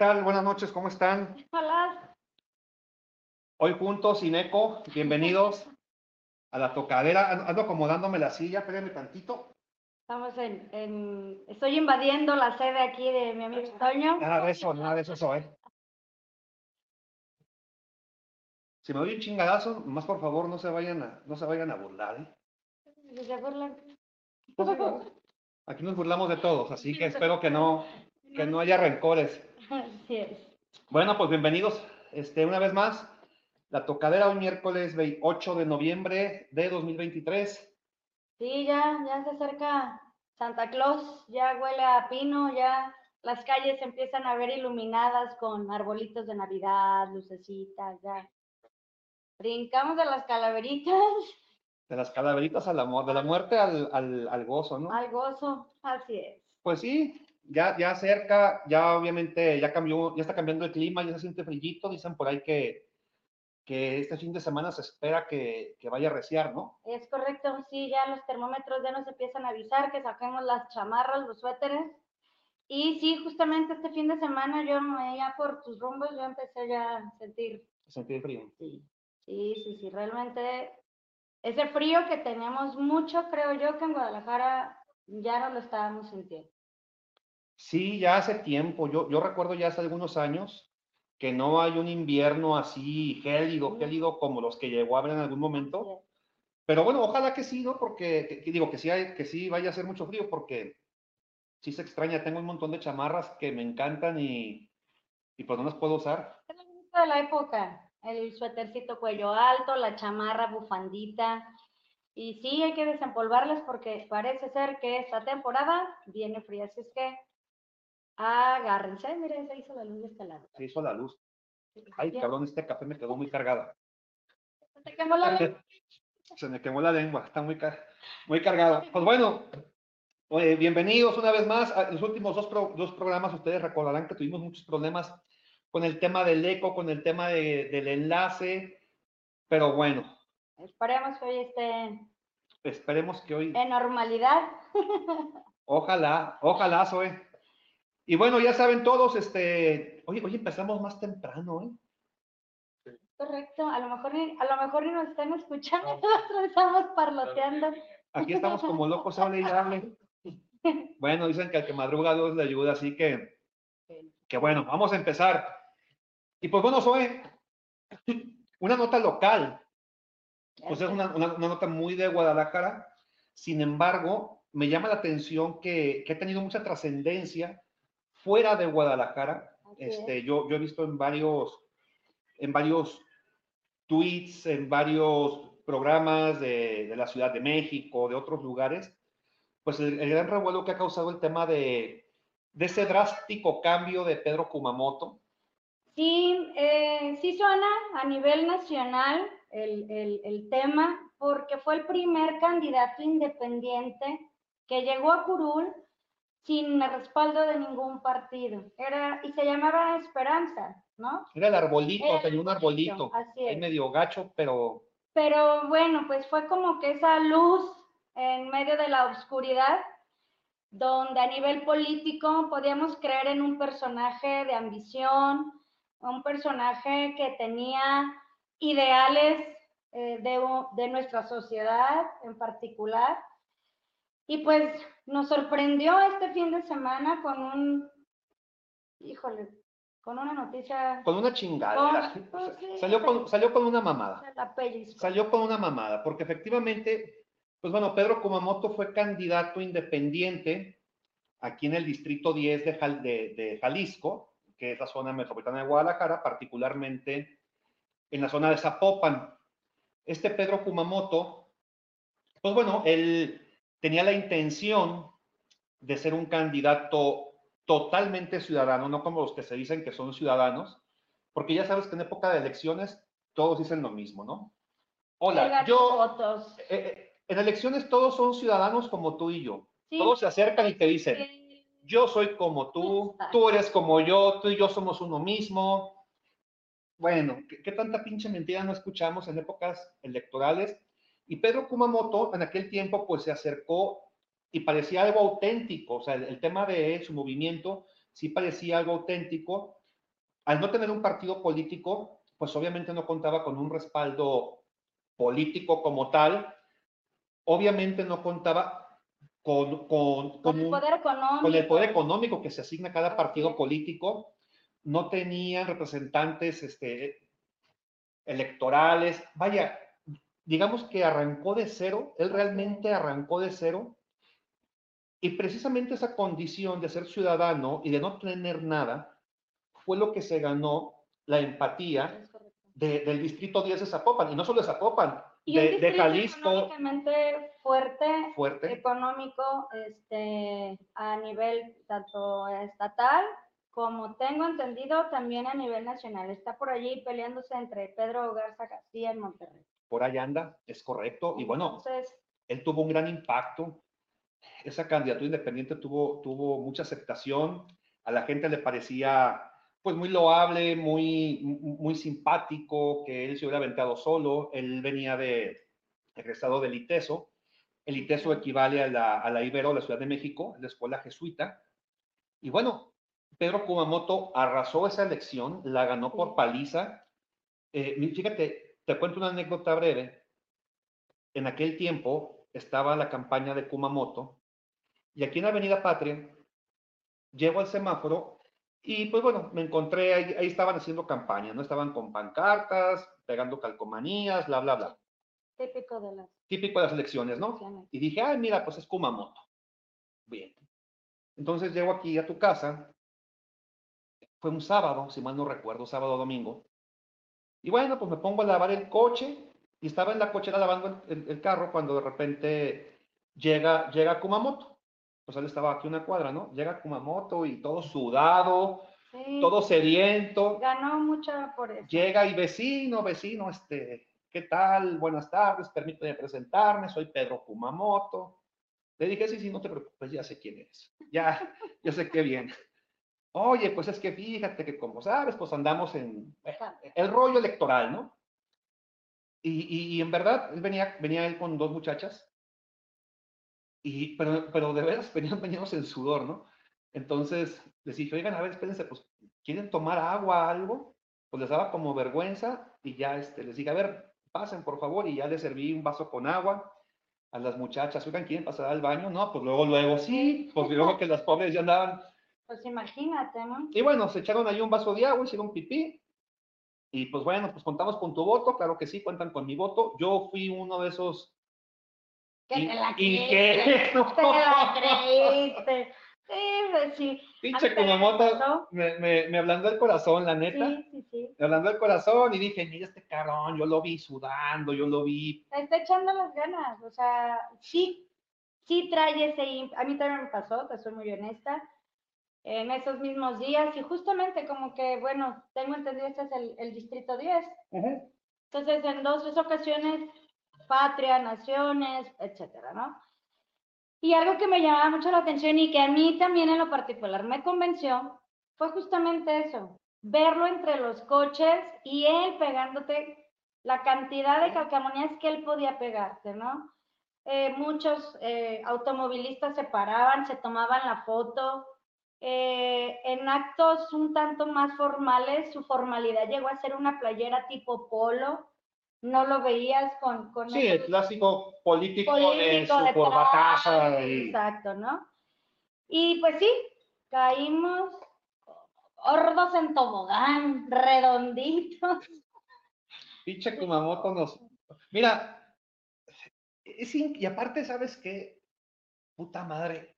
tal? Buenas noches, ¿cómo están? Hola. Hoy juntos, sin eco, bienvenidos a la tocadera. Ando- acomodándome la silla, espérenme tantito. Estamos en, en- Estoy invadiendo la sede aquí de mi amigo Toño. Nada de eso, nada de eso soy. Si me doy un chingadazo, más por favor no se vayan a, no se vayan a burlar, ¿eh? Se burlan. Aquí nos burlamos de todos, así que espero que no, que no haya rencores. Así es. Bueno, pues bienvenidos este, una vez más. La tocadera hoy miércoles 8 de noviembre de 2023. Sí, ya, ya se acerca Santa Claus, ya huele a pino, ya las calles se empiezan a ver iluminadas con arbolitos de Navidad, lucecitas, ya. Brincamos de las calaveritas De las calaveritas a la, mu- de la muerte al, al, al gozo, ¿no? al gozo, así es. Pues sí, ya, ya cerca, ya obviamente ya cambió, ya está cambiando el clima, ya se siente frillito, dicen por ahí que, que este fin de semana se espera que, que vaya a reciar, ¿no? Es correcto, sí, ya los termómetros ya nos empiezan a avisar que saquemos las chamarras, los suéteres. Y sí, justamente este fin de semana yo me- ya por tus rumbos yo empecé ya a sentir, Sentir frío. sí, sí, sí, sí, realmente ese frío que teníamos mucho, creo yo que en Guadalajara ya no lo estábamos sintiendo. Sí, ya hace tiempo, yo, yo recuerdo ya hace algunos años que no hay un invierno así gélido, gélido como los que llegó a haber en algún momento. Pero bueno, ojalá que sí, ¿no? Porque, que- que digo, que sí, hay, que sí vaya a hacer mucho frío, porque sí se extraña. Tengo un montón de chamarras que me encantan y, y pues no las puedo usar. Es lo bonito de la época, el suétercito cuello alto, la chamarra bufandita. Y sí, hay que desempolvarlas porque parece ser que esta temporada viene fría. Así es que agárrense. Mira, se hizo la luz de este lado. Se hizo la luz. Ay, cabrón, este café me quedó muy cargado. Se quemó la luz. Se me quemó la lengua, está muy, car- muy cargado. Pues bueno, eh, bienvenidos una vez más. A los últimos dos, pro- dos programas, ustedes recordarán que tuvimos muchos problemas con el tema del eco, con el tema de- del enlace, pero bueno, Esperemos que hoy esté esperemos que hoy, en normalidad. ojalá, ojalá, Zoe. Y bueno, ya saben todos, este, oye, hoy empezamos más temprano, ¿eh? Correcto. A lo mejor ni, a lo mejor ni nos están escuchando. Nosotros estamos parloteando. Aquí estamos como locos, hable y hable. Bueno, dicen que al que madruga Dios le ayuda, así que, que bueno, vamos a empezar. Y pues bueno, Zoe, una nota local, pues es una, una- una nota muy de Guadalajara, sin embargo, me llama la atención que, que ha tenido mucha trascendencia fuera de Guadalajara. Este, yo, yo he visto en varios, en varios tweets, en varios programas de, de la Ciudad de México, de otros lugares, pues el, el gran revuelo que ha causado el tema de, de ese drástico cambio de Pedro Kumamoto. Sí, eh, sí suena a nivel nacional el, el- el tema, porque fue el primer candidato independiente que llegó a Curul sin el respaldo de ningún partido. Era, y se llamaba Esperanza, ¿no? Era el arbolito, El tenía un arbolito, Así es. medio gacho, pero Pero bueno, pues fue como que esa luz en medio de la oscuridad, donde a nivel político podíamos creer en un personaje de ambición, un personaje que tenía ideales eh, de, de nuestra sociedad en particular. Y pues nos sorprendió este fin de semana con un, híjole, con una noticia. Con una chingada. Con- pues, sí, salió, con, salió con una mamada. la. Salió con una mamada, porque efectivamente, pues bueno, Pedro Kumamoto fue candidato independiente aquí en el distrito 10 de, Jal- de- de Jalisco, que es la zona metropolitana de Guadalajara, particularmente en la zona de Zapopan. Este Pedro Kumamoto, pues bueno, él tenía la intención de ser un candidato totalmente ciudadano, no como los que se dicen que son ciudadanos, porque ya sabes que en época de elecciones todos dicen lo mismo, ¿no? Hola, yo, eh, eh, en elecciones todos son ciudadanos como tú y yo. Sí, Todos se acercan y te dicen, yo soy como tú, tú eres como yo, tú y yo somos uno mismo. Bueno, ¿qué, qué tanta pinche mentira no escuchamos en épocas electorales? Y Pedro Kumamoto en aquel tiempo pues se acercó y parecía algo auténtico, o sea, el, el tema de su movimiento sí parecía algo auténtico. Al no tener un partido político, pues obviamente no contaba con un respaldo político como tal, obviamente no contaba con, con, con con el un- poder económico. con el poder económico que se asigna a cada partido político, no tenían representantes este, electorales. Vaya, digamos que arrancó de cero, él realmente arrancó de cero. Y precisamente esa condición de ser ciudadano y de no tener nada fue lo que se ganó la empatía de- del distrito 10 de Zapopan, y no solo de Zapopan, Y de, Jalisco económicamente fuerte, fuerte. económico, este, a nivel tanto estatal como tengo entendido también a nivel nacional. Está por allí peleándose entre Pedro Garza García en Monterrey. Por ahí anda, es correcto. Y bueno, Entonces, él tuvo un gran impacto. Esa candidatura independiente tuvo, tuvo mucha aceptación. A la gente le parecía pues muy loable, muy, muy simpático, que él se hubiera aventado solo. Él venía de egresado del ITESO. El ITESO equivale a la, a la Ibero, la Ciudad de México, la escuela jesuita. Y bueno, Pedro Kumamoto arrasó esa elección, la ganó por paliza. Eh, fíjate, te cuento una anécdota breve. En aquel tiempo estaba la campaña de Kumamoto y aquí en Avenida Patria llego al semáforo y pues bueno, me encontré, ahí, ahí estaban haciendo campaña, ¿no? Estaban con pancartas, pegando calcomanías, bla, bla, bla. típico de las Típico de las elecciones, ¿no? elecciones. Y dije, ay, mira, pues es Kumamoto. Bien. Entonces llego aquí a tu casa. Fue un sábado, si mal no recuerdo, sábado o domingo. Y bueno, pues me pongo a lavar el coche y estaba en la cochera lavando el, el- el carro cuando de repente llega, llega Kumamoto. Pues él estaba aquí una cuadra, ¿no? Llega Kumamoto y todo sudado, Sí, todo sediento. ganó mucho por eso. Llega y vecino, vecino, este, ¿qué tal? Buenas tardes, permíteme presentarme, soy Pedro Kumamoto. Le dije, sí, sí, no te preocupes, ya sé quién eres. Ya, ya sé qué bien. Oye, pues es que fíjate que como sabes, pues andamos en el rollo electoral, ¿no? Y, y- y en verdad, él venía, venía él con dos muchachas, y, pero, pero de veras venían, veníamos en sudor, ¿no? Entonces les dije, oigan, a ver, espérense, pues, ¿quieren tomar agua, algo? Pues les daba como vergüenza y ya este, les dije, a ver, pasen por favor, y ya les serví un vaso con agua a las muchachas, oigan, ¿quieren pasar al baño? No, pues luego, luego sí, pues luego que las pobres ya andaban Pues imagínate, ¿no? y bueno, se echaron ahí un vaso de agua, hicieron pipí. Y pues bueno, pues contamos con tu voto, claro que sí, cuentan con mi voto. Yo fui uno de esos. Que y, te la creíste, no, Te la creíste. Sí, pues sí. Pinche también me me, me, me ablandó el corazón, la neta. Sí, sí, sí. Me ablandó el corazón y dije, mira este cabrón, yo lo vi sudando, yo lo vi. Le está echando las ganas. O sea, sí, sí trae ese. A mí también me pasó, te soy muy honesta. En esos mismos días, y justamente como que, bueno, tengo entendido, este es el, el distrito 10. Entonces, en dos, tres ocasiones, patria, naciones, etcétera, ¿no? Y algo que me llamaba mucho la atención y que a mí también en lo particular me convenció fue justamente eso, verlo entre los coches y él pegándote la cantidad de calcamonías que él podía pegarte, ¿no? Eh, muchos eh, automovilistas se paraban, se tomaban la foto, Eh, en actos un tanto más formales, su formalidad llegó a ser una playera tipo polo. No lo veías con... con Sí, el clásico político, de político su de corbataza. traje, y- Exacto, ¿no? Y pues sí, caímos hordos en tobogán, redonditos. Pinche Kumamoto nos. Mira, es in- y aparte, ¿sabes qué? Puta madre.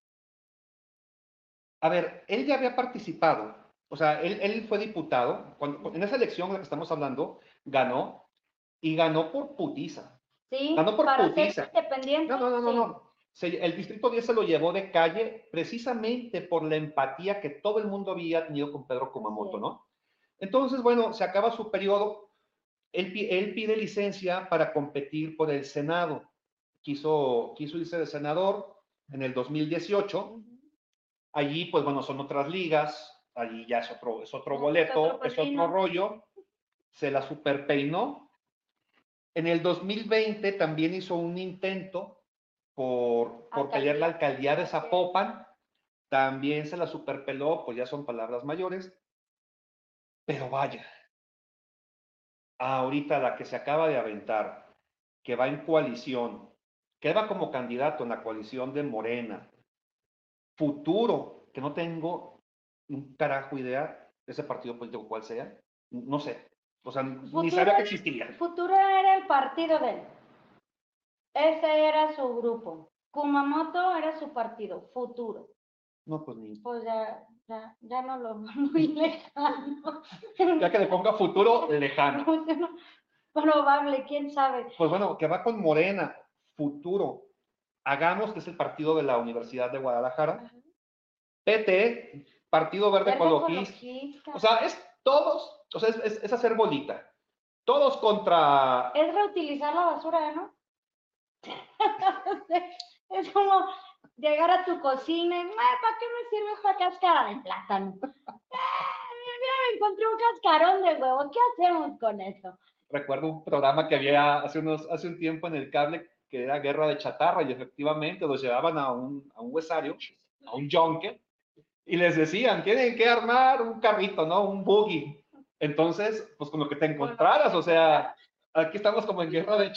A ver, él ya había participado. O sea, él, él fue diputado. Cuando, en esa elección de la que estamos hablando, ganó. Y ganó por putiza. Sí, Ganó por para putiza. ser independiente. No, no, no, no, sí. no. Se- el Distrito 10 se lo llevó de calle precisamente por la empatía que todo el mundo había tenido con Pedro Kumamoto, Sí. ¿no? Entonces, bueno, se acaba su periodo. Él, él pide licencia para competir por el Senado. Quiso, quiso irse de senador en el 2018. Allí, pues bueno, son otras ligas. Allí ya es otro, es otro Es boleto, otro es otro rollo. Se la superpeinó. En el 2020 también hizo un intento por, por pelear la alcaldía de. Zapopan. También se la superpeló, pues ya son palabras mayores. Pero vaya, ahorita la que se acaba de aventar, que va en coalición, que va como candidato en la coalición de Morena, futuro, que no tengo un carajo idea de ese partido político cuál sea, no sé, o sea, ni Futuro sabía que existía. Futuro era el partido de él. Ese era su grupo. Kumamoto era su partido, Futuro. No, pues ni. Pues ya, ya, ya no lo muy lejano. Ya que le ponga futuro lejano. Probable, quién sabe. Pues bueno, que va con Morena, futuro. Hagamos, que es el partido de la Universidad de Guadalajara. PT, Partido Verde, Verde Ecologista. ecologista. O sea, es todos, o sea, es, es- es hacer bolita. Todos contra. es reutilizar la basura, ¿no? es como llegar a tu cocina y, "Ay, ¿para qué me sirve esta cáscara de plátano? "Ah, mira, me encontré un cascarón de huevo, ¿qué hacemos con eso? Recuerdo un programa que había hace, unos, hace un tiempo en el cable que era Guerra de Chatarra y efectivamente los llevaban a un, a un huesario, a un yonque, y les decían, tienen que armar un carrito, ¿no? Un buggy. Entonces, pues con lo que te encontraras, o sea, aquí estamos como en Guerra de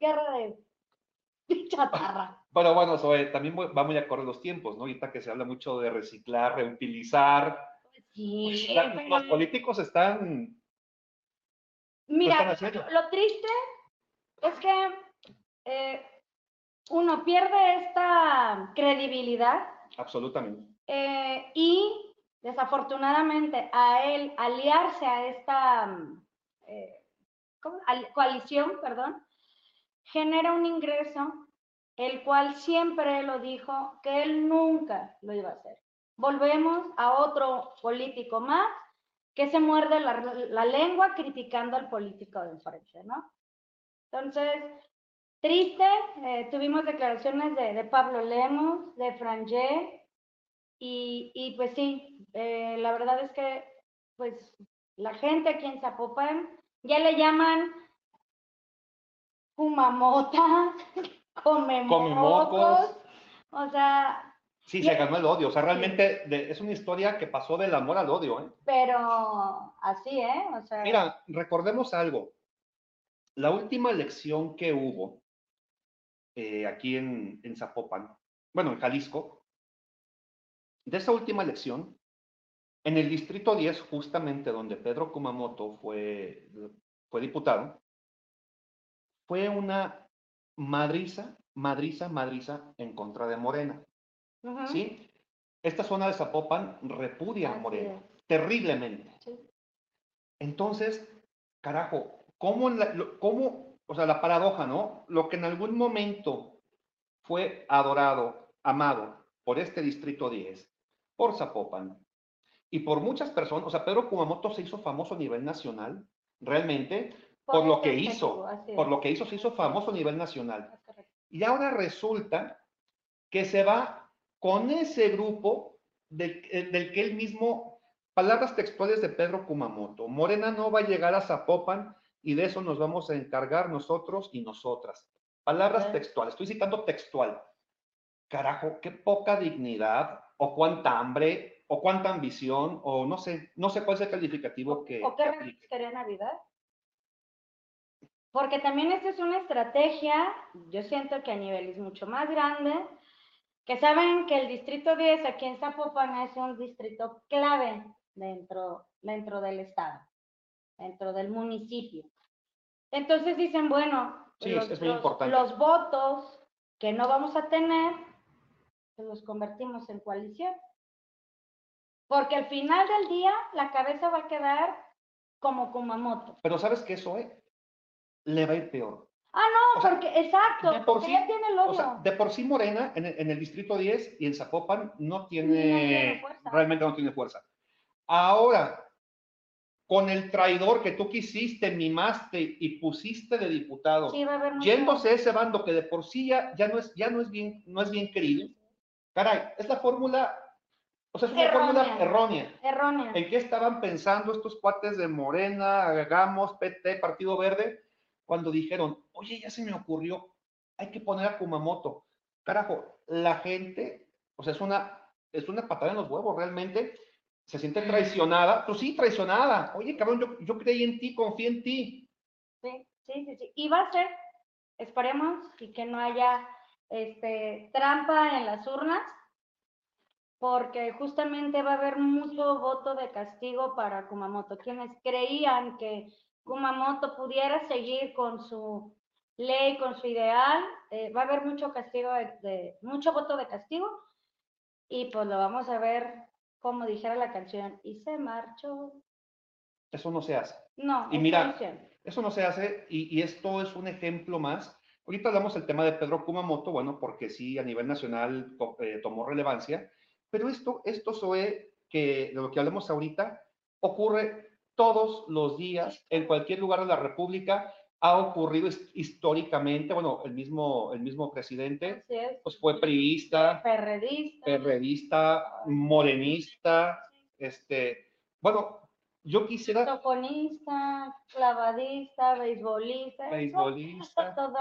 Guerra de chatarra. Pero bueno, Zoe, también muy- va muy acorde los tiempos, ¿no? Ahorita que se habla mucho de reciclar, reutilizar. Sí, pues, la- pero- los políticos están. Mira, están haciendo. lo triste es que eh, uno pierde esta credibilidad Absolutamente. eh, y desafortunadamente a él aliarse a esta mm, eh, coalición, perdón, genera un ingreso el cual siempre lo dijo que él nunca lo iba a hacer. Volvemos a otro político más que se muerde la, la lengua criticando al político de enfrente, ¿no? Entonces, triste, eh, tuvimos declaraciones de, de Pablo Lemos, de Frangé, y, y pues sí, eh, la verdad es que pues la gente aquí en Zapopan ya le llaman Kumamota, come Come mocos, mocos. o sea, Sí, se ganó el odio. O sea, realmente de- es una historia que pasó del amor al odio, ¿eh? pero así, ¿eh? O sea, Mira, recordemos algo. La última elección que hubo eh, aquí en, en Zapopan, bueno, en Jalisco, de esa última elección, en el distrito 10, justamente donde Pedro Kumamoto fue, fue diputado, fue una madriza, madriza, madriza en contra de Morena. ¿Sí? Esta zona de Zapopan repudia a Morena, terriblemente. Sí. Entonces, carajo, ¿cómo, en la- lo- cómo, o sea, la paradoja, ¿no? Lo que en algún momento fue adorado, amado por este distrito 10, por Zapopan y por muchas personas, o sea, Pedro Kumamoto se hizo famoso a nivel nacional, realmente, por lo este que hizo, por lo que hizo, se hizo famoso a nivel nacional. Y ahora resulta que se va con ese grupo del, eh, del que él mismo, palabras textuales de Pedro Kumamoto, Morena no va a llegar a Zapopan y de eso nos vamos a encargar nosotros y nosotras. Palabras textuales, estoy citando textual. Carajo, qué poca dignidad o cuánta hambre o cuánta ambición, o no sé, no sé cuál es el calificativo que... ¿O qué quería Navidad? Porque también esta es una estrategia, yo siento que a nivel es mucho más grande, que saben que el distrito 10 aquí en Zapopan es un distrito clave dentro, dentro del estado, dentro del municipio. Entonces dicen, bueno, Sí, los, es muy los- importante. los votos que no vamos a tener, pues los convertimos en coalición. Porque al final del día la cabeza va a quedar como Kumamoto. Pero ¿sabes qué eso es? Le va a ir peor. Ah, no, O sea, porque, exacto, de por sí- ya tiene el O odio. sea, de por sí Morena en el, en el distrito 10 y en Zapopan no tiene, tiene fuerza. realmente no tiene fuerza. Ahora, con el traidor que tú quisiste, mimaste y pusiste de diputado, sí, yéndose ese bando que de por sí ya, ya no es ya no es bien no es bien querido. Caray, es la fórmula, o sea, es una Errónea. fórmula errónea. Errónea. ¿En qué estaban pensando estos cuates de Morena, Hagamos, PT, Partido Verde, cuando dijeron, oye, ya se me ocurrió, hay que poner a Kumamoto? Carajo, la gente, o sea, es una, es una patada en los huevos, realmente, se siente traicionada. Pues sí, traicionada. Oye, cabrón, yo, yo creí en ti, confié en ti. Sí, sí, sí, sí. Y va a ser, esperemos, y que no haya este, trampa en las urnas, porque justamente va a haber mucho voto de castigo para Kumamoto. Quienes creían que Kumamoto pudiera seguir con su ley, con su ideal, eh, va a haber mucho castigo, de, de- mucho voto de castigo, y pues lo vamos a ver, como dijera la canción, y se marchó. Eso no se hace. No, Y es mira. Eso no se hace y, y esto es un ejemplo más. Ahorita hablamos del tema de Pedro Kumamoto, bueno, porque sí, a nivel nacional to- eh, tomó relevancia, pero esto, esto Zoe, que de lo que hablamos ahorita, ocurre todos los días en cualquier lugar de la República, ha ocurrido his- históricamente, bueno, el mismo, el mismo presidente, pues fue priista, Perredista. perredista, morenista, este, bueno, yo quisiera, Toconista, clavadista, beisbolista. beisbolista, Todo.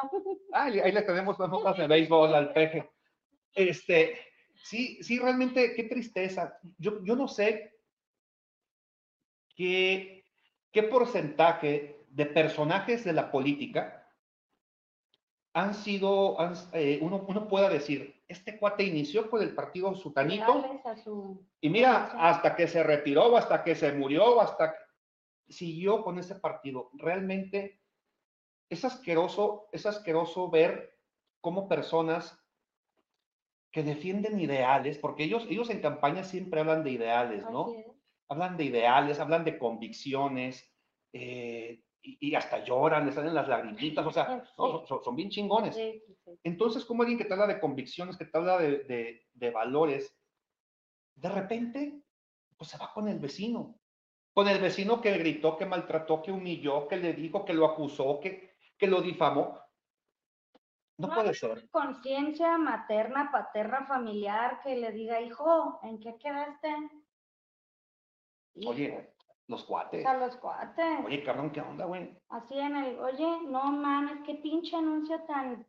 Ah, ahí ahí le tenemos las notas de béisbol al peje. Este, sí, sí, realmente, qué tristeza. Yo, yo no sé qué, qué porcentaje de personajes de la política han sido, han- eh, uno, uno pueda decir, este cuate inició con el partido sutanito su- y mira, hasta que se retiró, hasta que se murió, hasta que siguió con ese partido. Realmente es asqueroso, es asqueroso ver cómo personas que defienden ideales, porque ellos, ellos en campaña siempre hablan de ideales, ¿no? Hablan de ideales, hablan de convicciones, eh, y, y hasta lloran, les salen las lagrimitas, o sea, no, son, son bien chingones. Entonces, como alguien que te habla de convicciones, que te habla de, de- de valores, de repente, pues se va con el vecino. Con el vecino que gritó, que maltrató, que humilló, que le dijo, que lo acusó, que, que lo difamó. No No puede ser. Conciencia materna, paterna, familiar que le diga, hijo, ¿en qué quedaste? Hijo, Oye, los cuates. A los cuates. Oye, cabrón, ¿qué onda, güey? Así en el, oye, no mames, qué pinche anuncio tan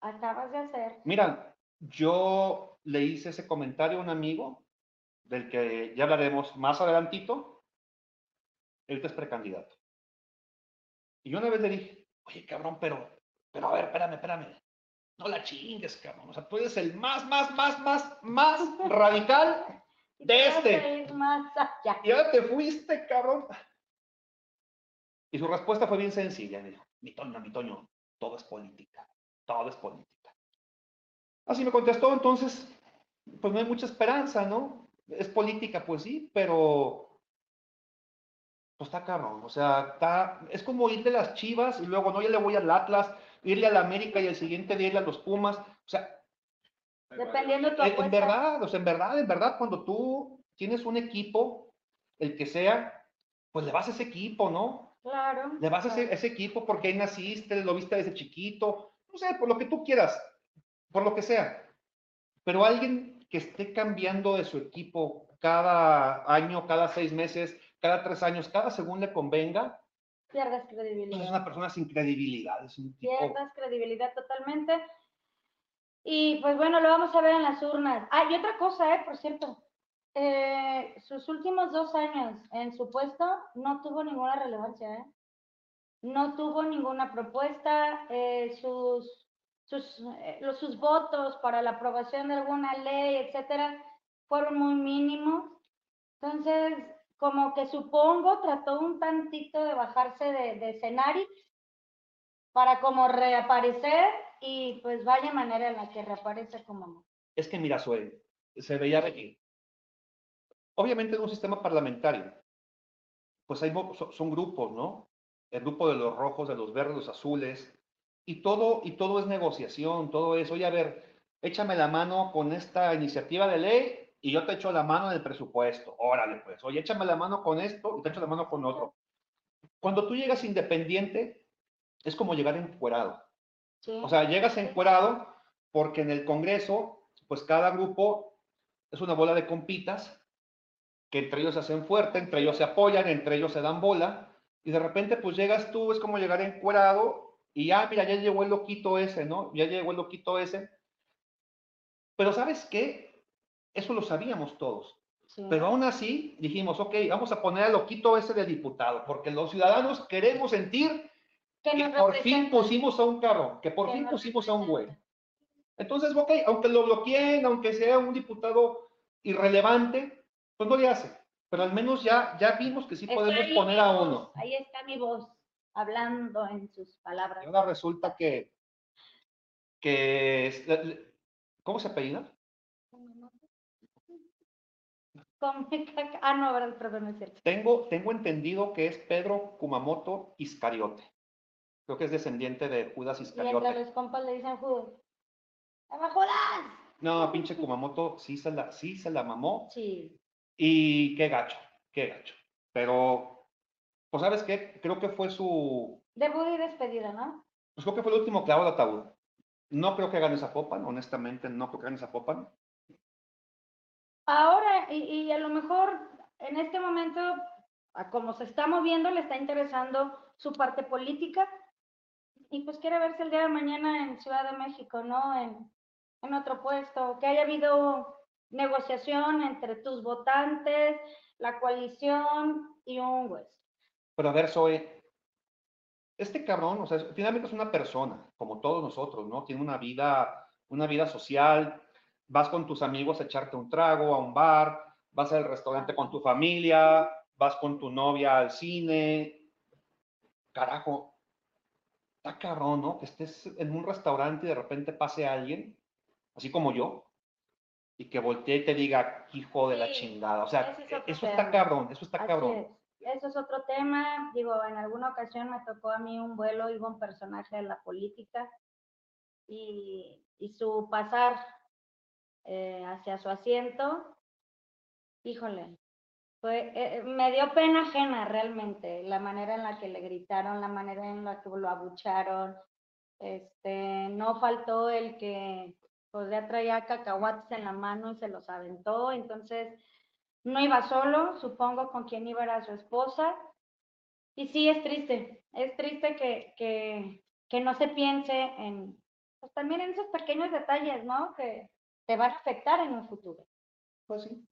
acabas de hacer. Mira, yo le hice ese comentario a un amigo, del que ya hablaremos más adelantito. Él es precandidato. Y yo una vez le dije, oye, cabrón, pero, pero a ver, espérame, espérame. No la chingues, cabrón. O sea, tú eres el más, más, más, más, más radical. Y De este. ir más allá. Y ahora te fuiste, cabrón. Y su respuesta fue bien sencilla. Dijo, mi Toño, mi Toño, todo es política. Todo es política. Así me contestó, entonces, pues no hay mucha esperanza, ¿no? Es política, pues sí, pero pues está cabrón. O sea, está, es como ir de las chivas y luego, no, ya le voy al Atlas, irle al América y el siguiente día irle a los Pumas. O sea, Dependiendo de tu en, en apuesta. verdad, o sea, en verdad, en verdad, cuando tú tienes un equipo, el que sea, pues le vas a ese equipo, ¿no? Claro. Le vas a ese, claro. ese equipo porque ahí naciste, lo viste desde chiquito, no sé, por lo que tú quieras, por lo que sea. Pero alguien que esté cambiando de su equipo cada año, cada seis meses, cada tres años, cada según le convenga, Pierdes pues es credibilidad. una persona sin credibilidad, es un tipo... Pierdas credibilidad totalmente. Y pues bueno, lo vamos a ver en las urnas. Ah, y otra cosa, eh, por cierto. eh, sus últimos dos años en su puesto no tuvo ninguna relevancia, ¿eh? No tuvo ninguna propuesta, eh, sus, sus, eh, los, sus votos para la aprobación de alguna ley, etcétera, fueron muy mínimos. Entonces, como que supongo trató un tantito de bajarse de, de escenario para como reaparecer y pues vaya manera en la que reaparece como Es que mira, Zoe, se veía venir. Obviamente en un sistema parlamentario, pues hay, son grupos, ¿no? El grupo de los rojos, de los verdes, los azules, y todo, y todo es negociación, todo eso. Oye, a ver, échame la mano con esta iniciativa de ley y yo te echo la mano en el presupuesto. Órale, pues. Oye, échame la mano con esto y te echo la mano con otro. Cuando tú llegas independiente, es como llegar encuerado. O sea, llegas encuerado porque en el Congreso, pues cada grupo es una bola de compitas que entre ellos se hacen fuerte, entre ellos se apoyan, entre ellos se dan bola, y de repente pues llegas tú, es como llegar encuerado, y ya, mira, ya llegó el loquito ese, ¿no? Ya llegó el loquito ese. Pero ¿sabes qué? Eso lo sabíamos todos. Pero aún así dijimos, ok, vamos a poner al loquito ese de diputado, porque los ciudadanos queremos sentir que, por fin pusimos a un carro, que por fin pusimos a un güey. Entonces, ok, aunque lo bloqueen, aunque sea un diputado irrelevante, pues no le hace. Pero al menos ya, ya vimos que sí podemos poner a uno. Ahí está mi voz, hablando en sus palabras. Y ahora resulta que, que ¿cómo se apellida? Ah, no, perdón, es cierto. Tengo, tengo entendido que es Pedro Kumamoto Iscariote. Creo que es descendiente de Judas Iscariote. Y entre los compas le dicen Judas. ¡Llama Judas! No, pinche Kumamoto sí se la, sí se la mamó. Sí. Y qué gacho, qué gacho. Pero, pues, ¿sabes qué? Creo que fue su... Debut y despedida, ¿no? Pues creo que fue el último clavo de ataúd. No creo que gane esa Popan, honestamente, no creo que gane esa Popan. Ahora, y, y a lo mejor en este momento, como se está moviendo, le está interesando su parte política, y pues quiere verse el día de mañana en Ciudad de México, ¿no? En, en otro puesto, que haya habido negociación entre tus votantes, la coalición y un juez. Pero a ver, Zoe, este cabrón, o sea, finalmente es una persona, como todos nosotros, ¿no? Tiene una vida, una vida social, vas con tus amigos a echarte un trago a un bar, vas al restaurante con tu familia, vas con tu novia al cine. Carajo, está cabrón, ¿no? Que estés en un restaurante y de repente pase alguien, así como yo, y que voltee y te diga, hijo de la chingada. O sea, eso está cabrón, eso está cabrón. Eso es otro tema. Digo, en alguna ocasión me tocó a mí un vuelo, iba un personaje de la política y, y su pasar eh, hacia su asiento, híjole, fue, eh, me dio pena ajena realmente, la manera en la que le gritaron, la manera en la que lo abucharon. Este, no faltó el que pues ya traía cacahuates en la mano y se los aventó, entonces no iba solo, supongo con quien iba era su esposa. Y sí, es triste, es triste que, que, que no se piense en, pues también en esos pequeños detalles, ¿no? Que te van a afectar en un futuro. Pues sí.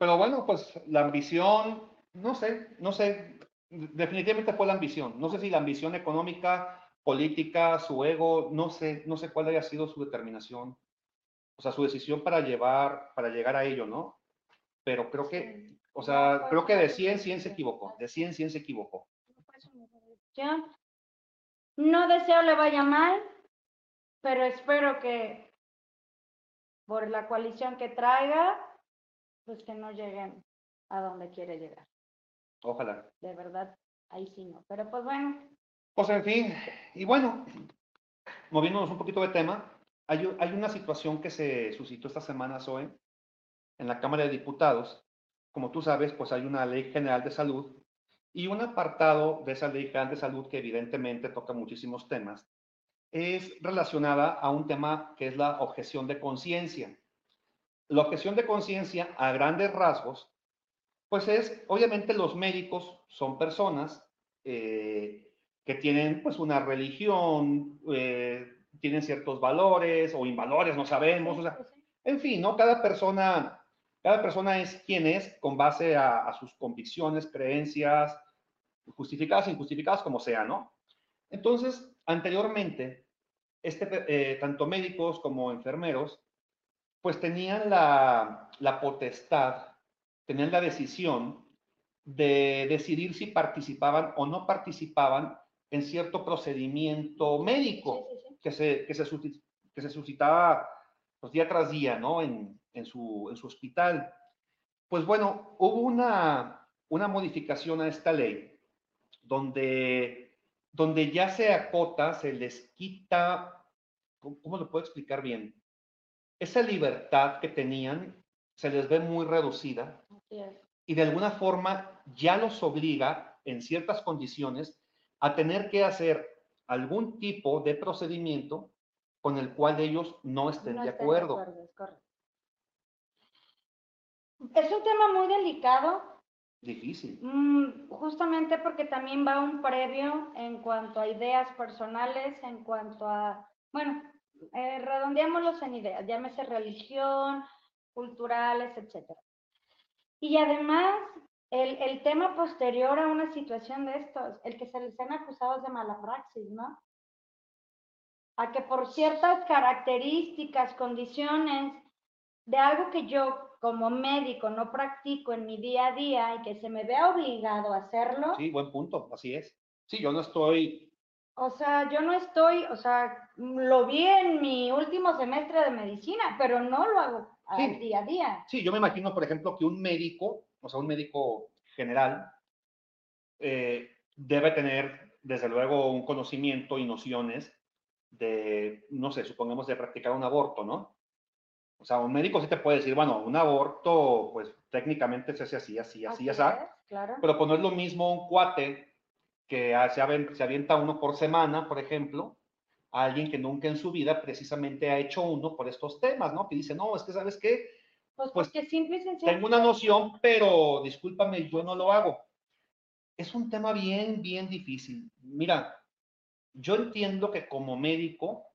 Pero bueno, pues la ambición, no sé, no sé, definitivamente fue la ambición. No sé si la ambición económica, política, su ego, no sé, no sé cuál haya sido su determinación, o sea, su decisión para llevar, para llegar a ello, ¿no? Pero creo que, o sea, creo que de 100, 100 se equivocó, de 100, 100 se equivocó. No deseo le vaya mal, pero espero que por la coalición que traiga, pues que no lleguen a donde quiere llegar. Ojalá. De verdad, ahí sí no. Pero pues bueno. Pues en fin, y bueno, moviéndonos un poquito de tema, hay, hay una situación que se suscitó esta semana, Zoe, en la Cámara de Diputados. Como tú sabes, pues hay una ley general de salud y un apartado de esa ley general de salud que evidentemente toca muchísimos temas, es relacionada a un tema que es la objeción de conciencia. La objeción de conciencia, a grandes rasgos, pues es, obviamente los médicos son personas eh, que tienen pues una religión, eh, tienen ciertos valores o invalores, no sabemos, o sea, en fin, ¿no? Cada persona Cada persona es quien es con base a, a sus convicciones, creencias, justificadas, injustificadas, como sea, ¿no? Entonces, anteriormente, este, eh, tanto médicos como enfermeros, pues tenían la, la potestad, tenían la decisión de decidir si participaban o no participaban en cierto procedimiento médico Sí, sí, sí. que se, que se, que se suscitaba pues, día tras día, ¿no? En, en, su, en su hospital. Pues bueno, hubo una, una modificación a esta ley donde, donde ya se acota, se les quita, ¿cómo, cómo lo puedo explicar bien? Esa libertad que tenían se les ve muy reducida y de alguna forma ya los obliga en ciertas condiciones a tener que hacer algún tipo de procedimiento con el cual ellos no estén No de estén acuerdo. es. Es un tema muy delicado, Difícil. mm, justamente porque también va un previo en cuanto a ideas personales, en cuanto a, bueno, eh, redondeémoslos en ideas, llámese religión, culturales, etcétera. Y además, el, el tema posterior a una situación de estos, el que se les han acusado de mala praxis, ¿no? A que por ciertas características, condiciones de algo que yo como médico no practico en mi día a día y que se me vea obligado a hacerlo, Sí, buen punto, así es. Sí, yo no estoy, o sea, yo no estoy, o sea, lo vi en mi último semestre de medicina, pero no lo hago al Sí. día a día. sí, yo me imagino, por ejemplo, que un médico, o sea, un médico general, eh, debe tener, desde luego, un conocimiento y nociones de, no sé, supongamos de practicar un aborto, ¿no? O sea, un médico sí te puede decir, bueno, un aborto, pues técnicamente se hace así, así, así, así, es, claro. pero pues no es lo mismo un cuate que se, avienta uno por semana, por ejemplo, a alguien que nunca en su vida precisamente ha hecho uno por estos temas, ¿no? Que dice, no, es que, ¿sabes qué? Pues, pues, porque simple y Tengo sencillamente. una noción, pero discúlpame, yo no lo hago. Es un tema bien, bien difícil. Mira, yo entiendo que como médico,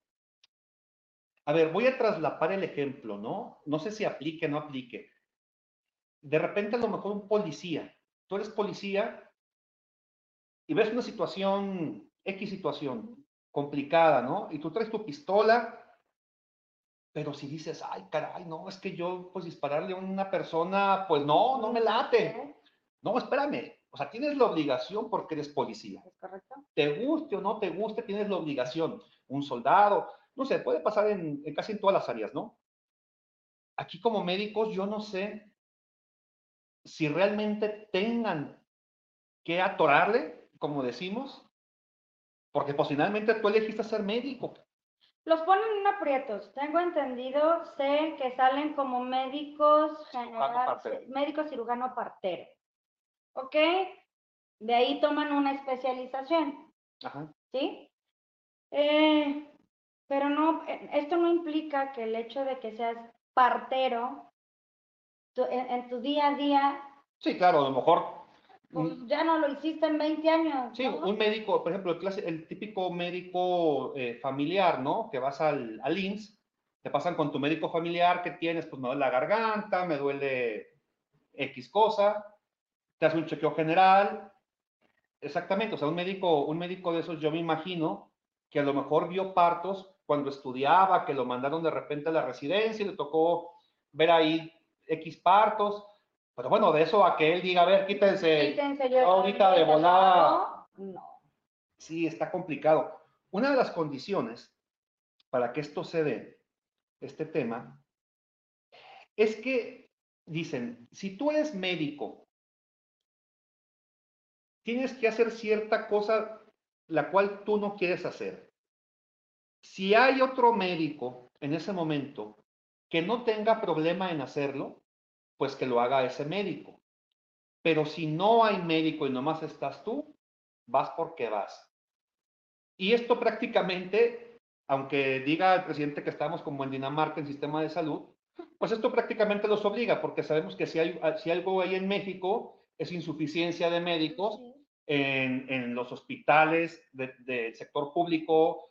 a ver, voy a traslapar el ejemplo, ¿no? No sé si aplique o no aplique. De repente a lo mejor un policía, tú eres policía y ves una situación, X situación complicada, ¿no? Y tú traes tu pistola, pero si dices, ay, caray, no, es que yo, pues dispararle a una persona, pues no, no me late. No, espérame. O sea, tienes la obligación porque eres policía. ¿Es correcto? Te guste o no te guste, tienes la obligación. Un soldado, no sé, puede pasar en, en casi en todas las áreas, ¿no? Aquí como médicos, yo no sé si realmente tengan que atorarle, como decimos, porque pues finalmente tú elegiste ser médico. Los ponen en aprietos. Tengo entendido, sé que salen como médicos general, médico cirujano partero. ¿Ok? De ahí toman una especialización, Ajá. ¿sí? Eh, pero no, esto no implica que el hecho de que seas partero tu- en, en tu día a día, Sí, claro, a lo mejor pues mm, ya no lo hiciste en 20 años. Sí, ¿no? un médico, por ejemplo, el, clase- el típico médico eh, familiar, ¿no? Que vas al, al IMSS, te pasan con tu médico familiar que tienes, pues me duele la garganta, me duele X cosa, te hace un chequeo general. Exactamente, o sea, un médico, un médico de esos, yo me imagino que a lo mejor vio partos cuando estudiaba, que lo mandaron de repente a la residencia y le tocó ver ahí X partos. Pero bueno, de eso a que él diga, a ver, quítense, Quítense, yo- ahorita de volada. No. Sí, está complicado. Una de las condiciones para que esto se dé, este tema, es que dicen, si tú eres médico, tienes que hacer cierta cosa la cual tú no quieres hacer. Si hay otro médico en ese momento que no tenga problema en hacerlo, pues que lo haga ese médico. Pero si no hay médico y nomás estás tú, vas porque vas. Y esto prácticamente, aunque diga el presidente que estamos como en Dinamarca en sistema de salud, pues esto prácticamente los obliga, porque sabemos que si, hay, si algo hay en México es insuficiencia de médicos en, en los hospitales de- del sector público.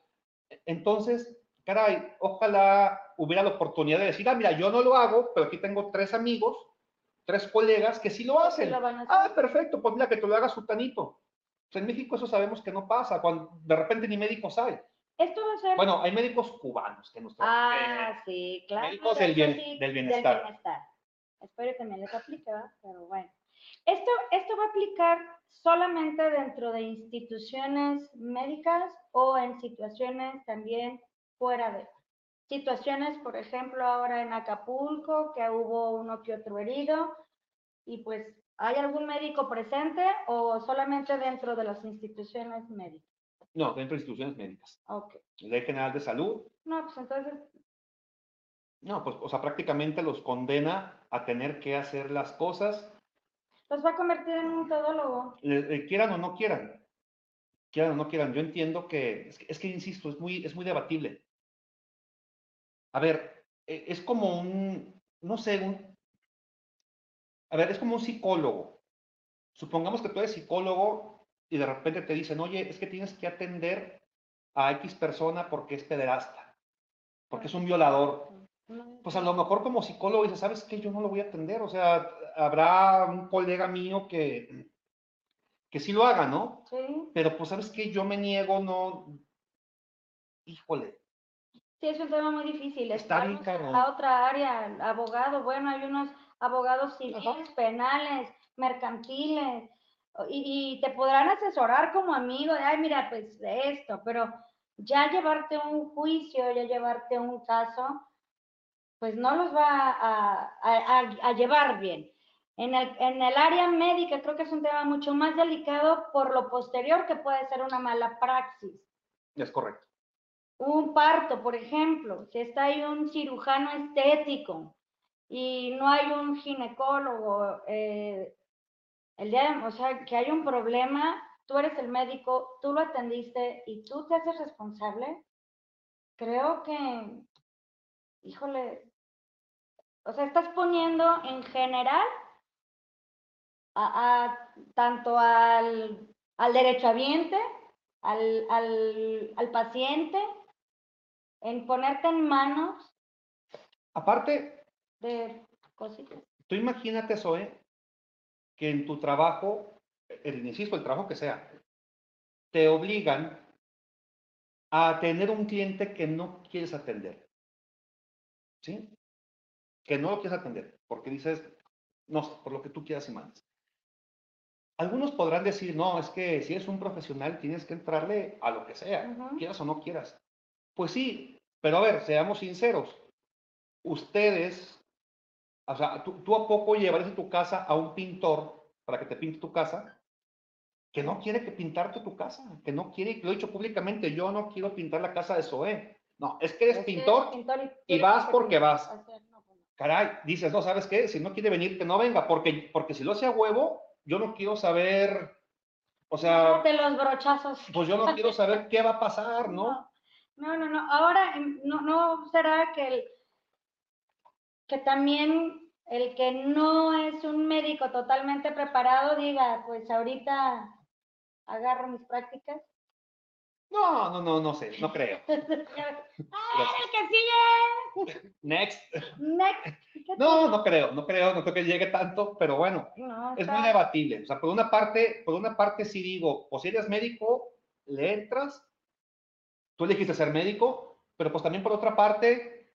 Entonces, caray, ojalá hubiera la oportunidad de decir, ah, mira, yo no lo hago, pero aquí tengo tres amigos, tres colegas que sí lo hacen. lo. Ah, perfecto, pues mira, que te lo haga Sultanito. Pues en México eso sabemos que no pasa, cuando de repente ni médicos hay. Esto va a ser. Bueno, hay médicos cubanos que nos ah, sí, claro. médicos de del bien- del bienestar. Espero que también les aplique, ¿verdad? Pero bueno. Esto, esto va a aplicar solamente dentro de instituciones médicas o en situaciones también fuera de. Situaciones, por ejemplo, ahora en Acapulco, que hubo uno que otro herido, y pues, ¿hay algún médico presente o solamente dentro de las instituciones médicas? No, dentro de instituciones médicas. Ok. Ley General de Salud, No, pues entonces, no, pues, o sea, prácticamente los condena a tener que hacer las cosas, los va a convertir en un todólogo. le- le quieran o no quieran. Quieran o no quieran. Yo entiendo que, es que, insisto, es muy, es muy debatible. A ver, e- es como un, no sé, un, a ver, es como un psicólogo. Supongamos que tú eres psicólogo y de repente te dicen, oye, es que tienes que atender a X persona porque es pederasta, porque es un violador. Pues a lo mejor como psicólogo dices, ¿sabes qué? Yo no lo voy a atender. O sea, habrá un colega mío que, que sí lo haga, ¿no? Sí, Pero pues, ¿sabes qué? Yo me niego, no. Híjole, sí, es un tema muy difícil. Está bien Vamos cabrón. A otra área, abogado, bueno, hay unos abogados civiles, Ajá. penales, mercantiles, y, y te podrán asesorar como amigo, de, ay, mira, pues de esto, pero ya llevarte un juicio, ya llevarte un caso, pues no los va a, a- a- a llevar bien. En el, en el área médica creo que es un tema mucho más delicado por lo posterior que puede ser una mala praxis. es correcto. un parto, por ejemplo, si está ahí un cirujano estético y no hay un ginecólogo, eh, el día de- o sea, que hay un problema, tú eres el médico, tú lo atendiste y tú te haces responsable, creo que, híjole, o sea, estás poniendo en general a, a- tanto al, al derechohabiente, al, al, al paciente, en ponerte en manos Aparte, de cositas. tú imagínate, Zoe, que en tu trabajo, el, insisto, el trabajo que sea, te obligan a tener un cliente que no quieres atender. ¿Sí? Que no lo quieres atender, porque dices, no por lo que tú quieras y mandes. Algunos podrán decir, no, es que si eres un profesional tienes que entrarle a lo que sea, Ujú. quieras o no quieras. Pues sí, pero a ver, seamos sinceros. Ustedes, o sea, ¿tú, tú a poco llevarías a tu casa a un pintor para que te pinte tu casa? Que no quiere que pintarte tu casa, que no quiere, y lo he dicho públicamente, yo no quiero pintar la casa de Zoé. No, es que eres Es que eres pintor, pintor y tienes vas que porque vas. pues caray, dices, no, ¿sabes qué? Si no quiere venir, que no venga, porque, porque si lo hace a huevo, yo no quiero saber, o sea, de los brochazos. pues yo no quiero saber qué va a pasar, ¿no? No, no, no. Ahora, em, no, no será que el, que también el que no es un médico totalmente preparado diga, pues ahorita agarro mis prácticas. No, no, no, no sé, no creo. ¡Ah, el que sigue! Next. Next. ¿Qué No, no creo, no creo, no creo que llegue tanto, pero bueno, No, es muy debatible. O sea, por una parte, por una parte sí digo, pues si eres médico, le entras, tú elegiste ser médico, pero pues también por otra parte,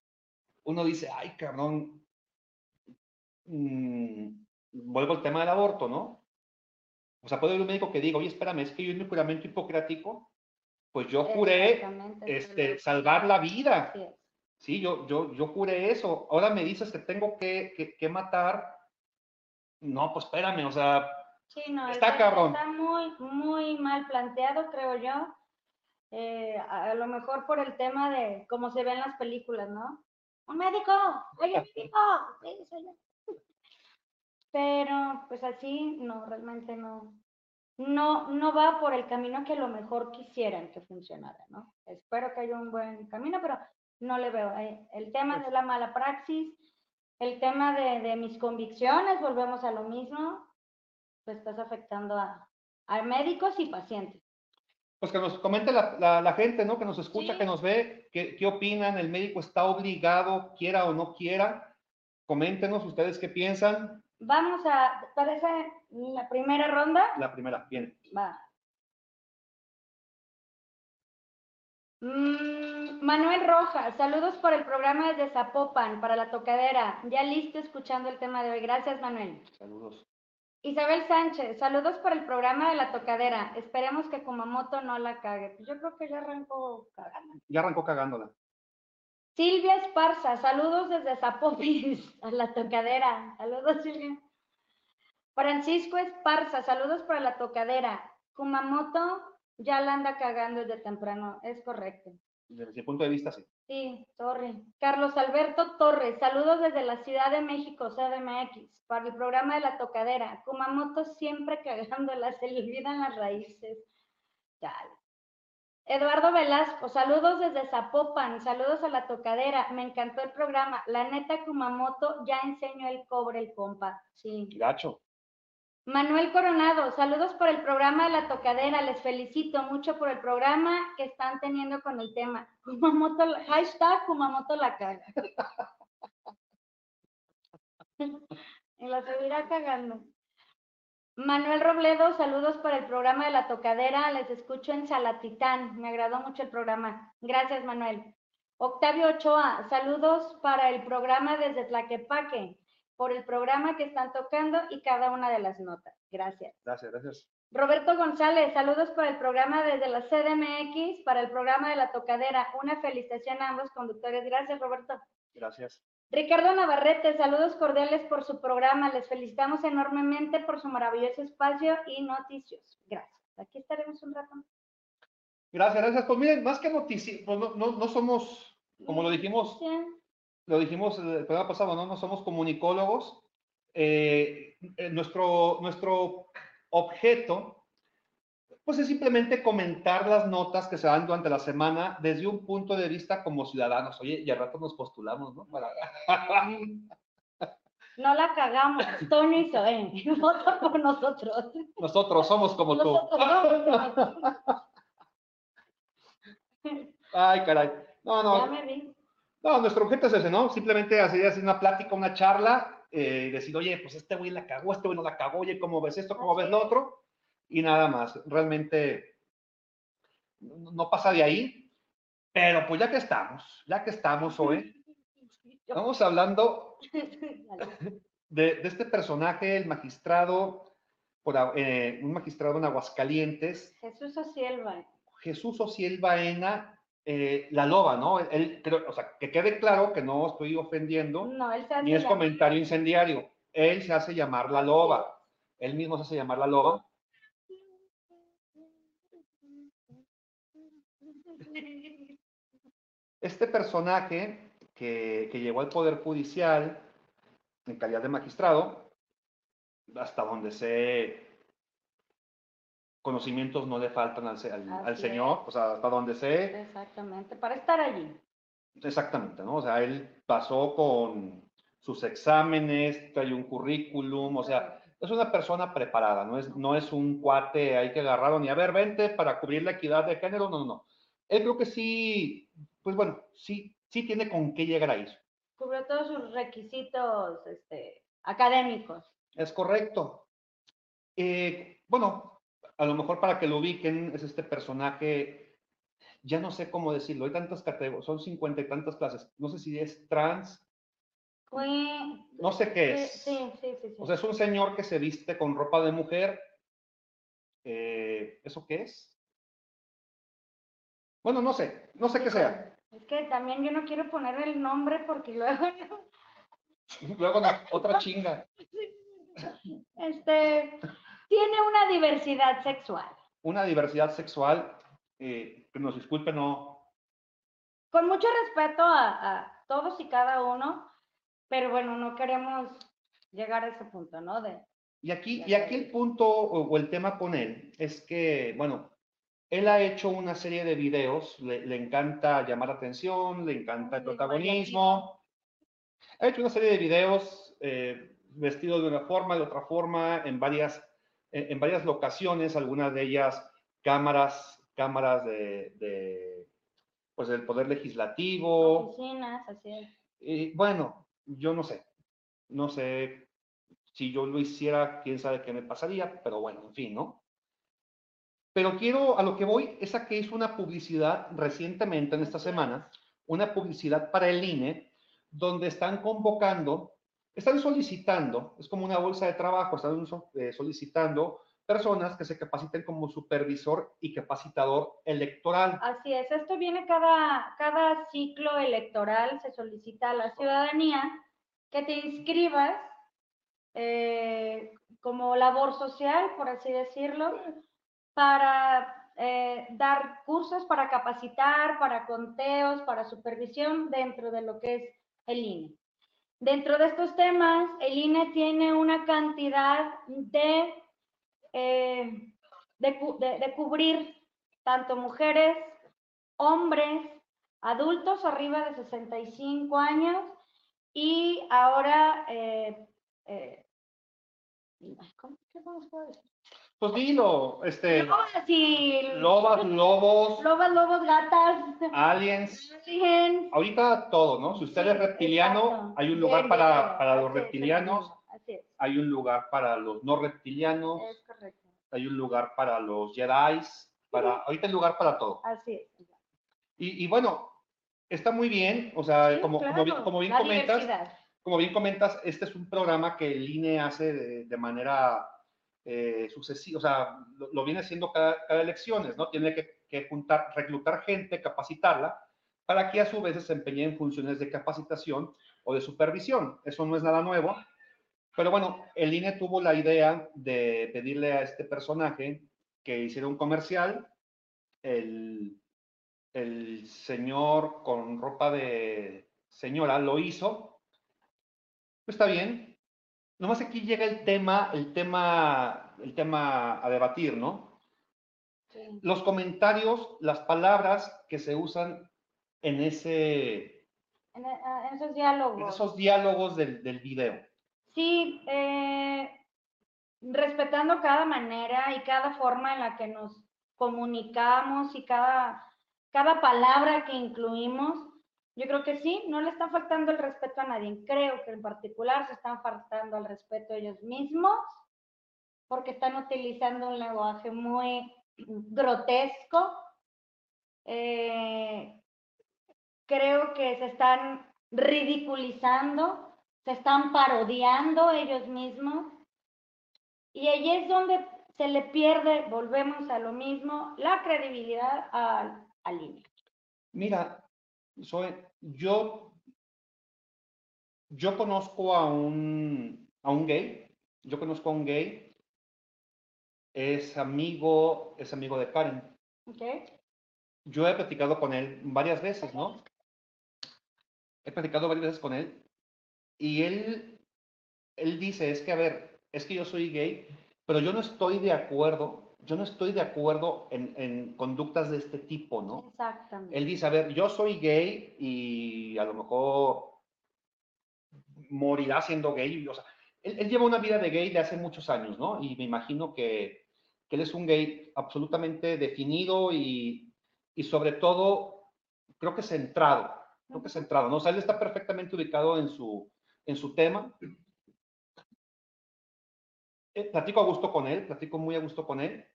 uno dice, ay, cabrón, mm, vuelvo al tema del aborto, ¿no? O sea, puede haber un médico que diga, oye, espérame, es que yo en mi juramento hipocrático, pues yo juré Exactamente, este, salvar la vida. Sí, yo, yo, yo juré eso. Ahora me dices que tengo que, que, que matar. No, pues espérame, o sea, Sí, no, Está cabrón. Está muy, muy mal planteado, creo yo. Eh, a, a lo mejor por el tema de cómo se ven las películas, ¿no? Un médico, oye, médico. Pero, pues así, no, realmente no. No, no va por el camino que a lo mejor quisieran que funcionara, ¿no? Espero que haya un buen camino, pero no le veo. Eh, El tema de la mala praxis, el tema de, de mis convicciones, volvemos a lo mismo, pues estás afectando a, a médicos y pacientes. pues que nos comente la, la- la gente, ¿no? Que nos escucha, Sí. que nos ve, qué, qué opinan, el médico está obligado, quiera o no quiera. Coméntenos ustedes qué piensan. Vamos a, parece la primera ronda. La primera, bien. Va. Mm, Manuel Rojas, saludos por el programa desde Zapopan, para la tocadera. Ya listo escuchando el tema de hoy. Gracias, Manuel. Saludos. Isabel Sánchez, saludos por el programa de la tocadera. Esperemos que Kumamoto no la cague. Yo creo que ya arrancó cagando. Ya arrancó cagándola. Silvia Esparza, saludos desde Zapopis, a la tocadera. Saludos, Silvia. Francisco Esparza, saludos para la tocadera. Kumamoto ya la anda cagando desde temprano, es correcto. Desde mi punto de vista, sí. Sí, sorry. Carlos Alberto Torres, saludos desde la Ciudad de México, CDMX, para el programa de la tocadera. Kumamoto siempre cagándola, se le olvidan las raíces. Chale. Eduardo Velasco, saludos desde Zapopan, saludos a la tocadera, me encantó el programa. La neta Kumamoto ya enseñó el cobre el compa. Sí. Gacho. Manuel Coronado, saludos por el programa de la tocadera. Les felicito mucho por el programa que están teniendo con el tema. Kumamoto, hashtag Kumamoto la caga. y la seguirá cagando. Manuel Robledo, saludos para el programa de la tocadera. Les escucho en Salatitán. Me agradó mucho el programa. Gracias, Manuel. Octavio Ochoa, saludos para el programa desde Tlaquepaque, por el programa que están tocando y cada una de las notas. Gracias. Gracias, gracias. Roberto González, saludos para el programa desde la CDMX, para el programa de la tocadera. Una felicitación a ambos conductores. Gracias, Roberto. Gracias. Ricardo Navarrete, saludos cordiales por su programa. Les felicitamos enormemente por su maravilloso espacio y noticios. Gracias. Aquí estaremos un rato. Gracias, gracias. Pues miren, más que noticias, pues no, no, no somos, como lo dijimos, lo dijimos el programa pasado, ¿no? No somos comunicólogos. Eh, eh, nuestro, nuestro objeto, pues es simplemente comentar las notas que se dan durante la semana desde un punto de vista como ciudadanos. Oye, y al rato nos postulamos, ¿no? Para... No la cagamos. Toño y Zoe. Vota por nosotros. Nosotros somos como tú. Somos como. Ay, caray. No, no. Ya me vi. No, nuestro objeto es ese, ¿no? Simplemente hacer, hacer una plática, una charla, eh, y decir, oye, pues este güey la cagó, este güey no la cagó, oye, ¿cómo ves esto? ¿Cómo ves lo otro? Y nada más. Realmente no pasa de ahí, pero pues ya que estamos, ya que estamos hoy, estamos hablando de, de este personaje, el magistrado, por, eh, un magistrado en Aguascalientes, Jesús Ocielva. Jesús Ociel Baena, eh, la loba, ¿no? Él, creo- o sea, que quede claro que no estoy ofendiendo, No, él ni es comentario incendiario. Él se hace llamar la loba. Él mismo se hace llamar la loba. Este personaje que, que llegó al Poder Judicial en calidad de magistrado, hasta donde sé conocimientos no le faltan al, al- al señor, o sea, hasta donde sé, Exactamente, para estar allí. Exactamente, ¿no? O sea, él pasó con sus exámenes, trae un currículum, o sea, es una persona preparada, no es, no es un cuate ahí que agarraron y a ver, vente para cubrir la equidad de género, no, no, no. Él creo que sí, pues bueno, sí, sí tiene con qué llegar ahí. Cubrió todos sus requisitos este, académicos. Es correcto. Eh, bueno, a lo mejor para que lo ubiquen, es este personaje, ya no sé cómo decirlo, hay tantas categorías, son cincuenta y tantas clases, no sé si es trans, no sé qué es. Sí, sí, sí. sí. O sea, es un señor que se viste con ropa de mujer. Eh, ¿Eso qué es? Bueno, no sé, no sé qué sea. Es que también yo no quiero poner el nombre porque luego. Luego no, otra chinga. Este. Tiene una diversidad sexual. Una diversidad sexual, eh, que nos disculpe, no. Con mucho respeto a, a todos y cada uno, pero bueno, no queremos llegar a ese punto, ¿no? De, Y aquí, y aquí el punto o, o el tema con él es que, bueno, él ha hecho una serie de videos, le, le encanta llamar la atención, le encanta el protagonismo. Ha hecho una serie de videos eh, vestido de una forma, de otra forma, en varias, en, en varias locaciones, algunas de ellas cámaras, cámaras de, de, pues del Poder Legislativo. Oficinas, así es. Y bueno, yo no sé, no sé si yo lo hiciera, quién sabe qué me pasaría, pero bueno, en fin, ¿no? Pero quiero, a lo que voy, es a que hizo una publicidad recientemente en esta semana, una publicidad para el INE, donde están convocando, están solicitando, es como una bolsa de trabajo, están eh, solicitando personas que se capaciten como supervisor y capacitador electoral. Así es, esto viene cada, cada ciclo electoral, se solicita a la ciudadanía que te inscribas eh, como labor social, por así decirlo, para eh, dar cursos, para capacitar, para conteos, para supervisión dentro de lo que es el INE. Dentro de estos temas, el INE tiene una cantidad de eh, de, cubrir tanto mujeres, hombres, adultos arriba de 65 años y ahora, eh, eh, ¿cómo, ¿qué decir? Pues dilo, este. Lobas y. Lobas, lobos. Lobas, lobos, gatas. Aliens. Ahorita todo, ¿no? Si usted es reptiliano, hay un lugar para, para los reptilianos. Hay un lugar para los no reptilianos. Es correcto. Hay un lugar para los Jedi. Para, ahorita hay lugar para todo. Así es. Y, y bueno, está muy bien. O sea, como, como, bien, como bien comentas, como bien comentas, este es un programa que el INE hace de, manera eh, sucesiva, o sea, lo, viene haciendo cada, cada, elecciones, ¿no? Tiene que, que, juntar, reclutar gente, capacitarla, para que a su vez se desempeñe en funciones de capacitación o de supervisión. Eso no es nada nuevo. Pero bueno, el INE tuvo la idea de pedirle a este personaje que hiciera un comercial. El, el señor con ropa de señora lo hizo. Está bien. Nomás aquí llega el tema, el tema, el tema a debatir, ¿no? Los comentarios, las palabras que se usan en ese... En, e, esos diálogos. En esos diálogos del, del video. Sí, eh, respetando cada manera y cada forma en la que nos comunicamos y cada, cada palabra que incluimos, yo creo que sí, no le está faltando el respeto a nadie. Creo que en particular se están faltando el respeto a ellos mismos porque están utilizando un lenguaje muy grotesco. Eh, creo que se están ridiculizando se están parodiando ellos mismos. Y ahí es donde se le pierde, volvemos a lo mismo, la credibilidad al, al. Mira, soy, yo, yo conozco a un, a un gay, yo conozco a un gay, es amigo, es amigo de Karen. Okay. Yo he platicado con él varias veces, ¿no? He platicado varias veces con él y él, él dice, es que, a ver, es que yo soy gay, pero yo no estoy de acuerdo, yo no estoy de acuerdo en, en conductas de este tipo, ¿no? Exactamente. Él dice, a ver, yo soy gay y a lo mejor morirá siendo gay. O sea, él, él, lleva una vida de gay de hace muchos años, ¿no? Y me imagino que, que él es un gay absolutamente definido y, y sobre todo, creo que centrado, creo que centrado, ¿no? O sea, él está perfectamente ubicado en su, en su tema. Eh, platico a gusto con él, platico muy a gusto con él.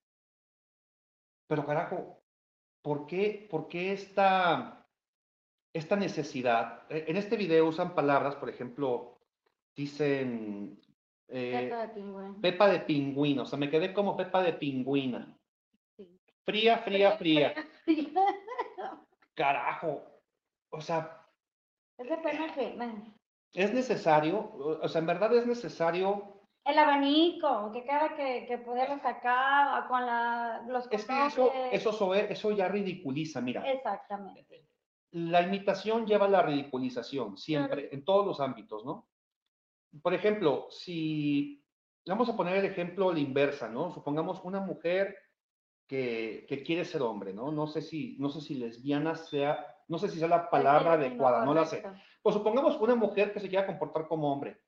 Pero carajo, ¿por qué, por qué esta, esta necesidad? Eh, en este video usan palabras, por ejemplo, dicen... Eh, Pepa de pingüino. Pepa de pingüino, o sea, me quedé como Pepa de pingüina. Fría, fría, fría. Carajo. O sea... Es de pena que es necesario, o sea, en verdad es necesario. El abanico, que cada que, que poderlo sacar con la, los Es que eso, eso, eso ya ridiculiza, mira. Exactamente. La imitación lleva a la ridiculización, siempre, en todos los ámbitos, ¿no? Por ejemplo, si vamos a poner el ejemplo la inversa, ¿no? Supongamos una mujer que, que, quiere ser hombre, ¿no? No sé si, no sé si lesbiana sea, no sé si sea la palabra adecuada, no la sé. Pues supongamos una mujer que se quiera comportar como hombre.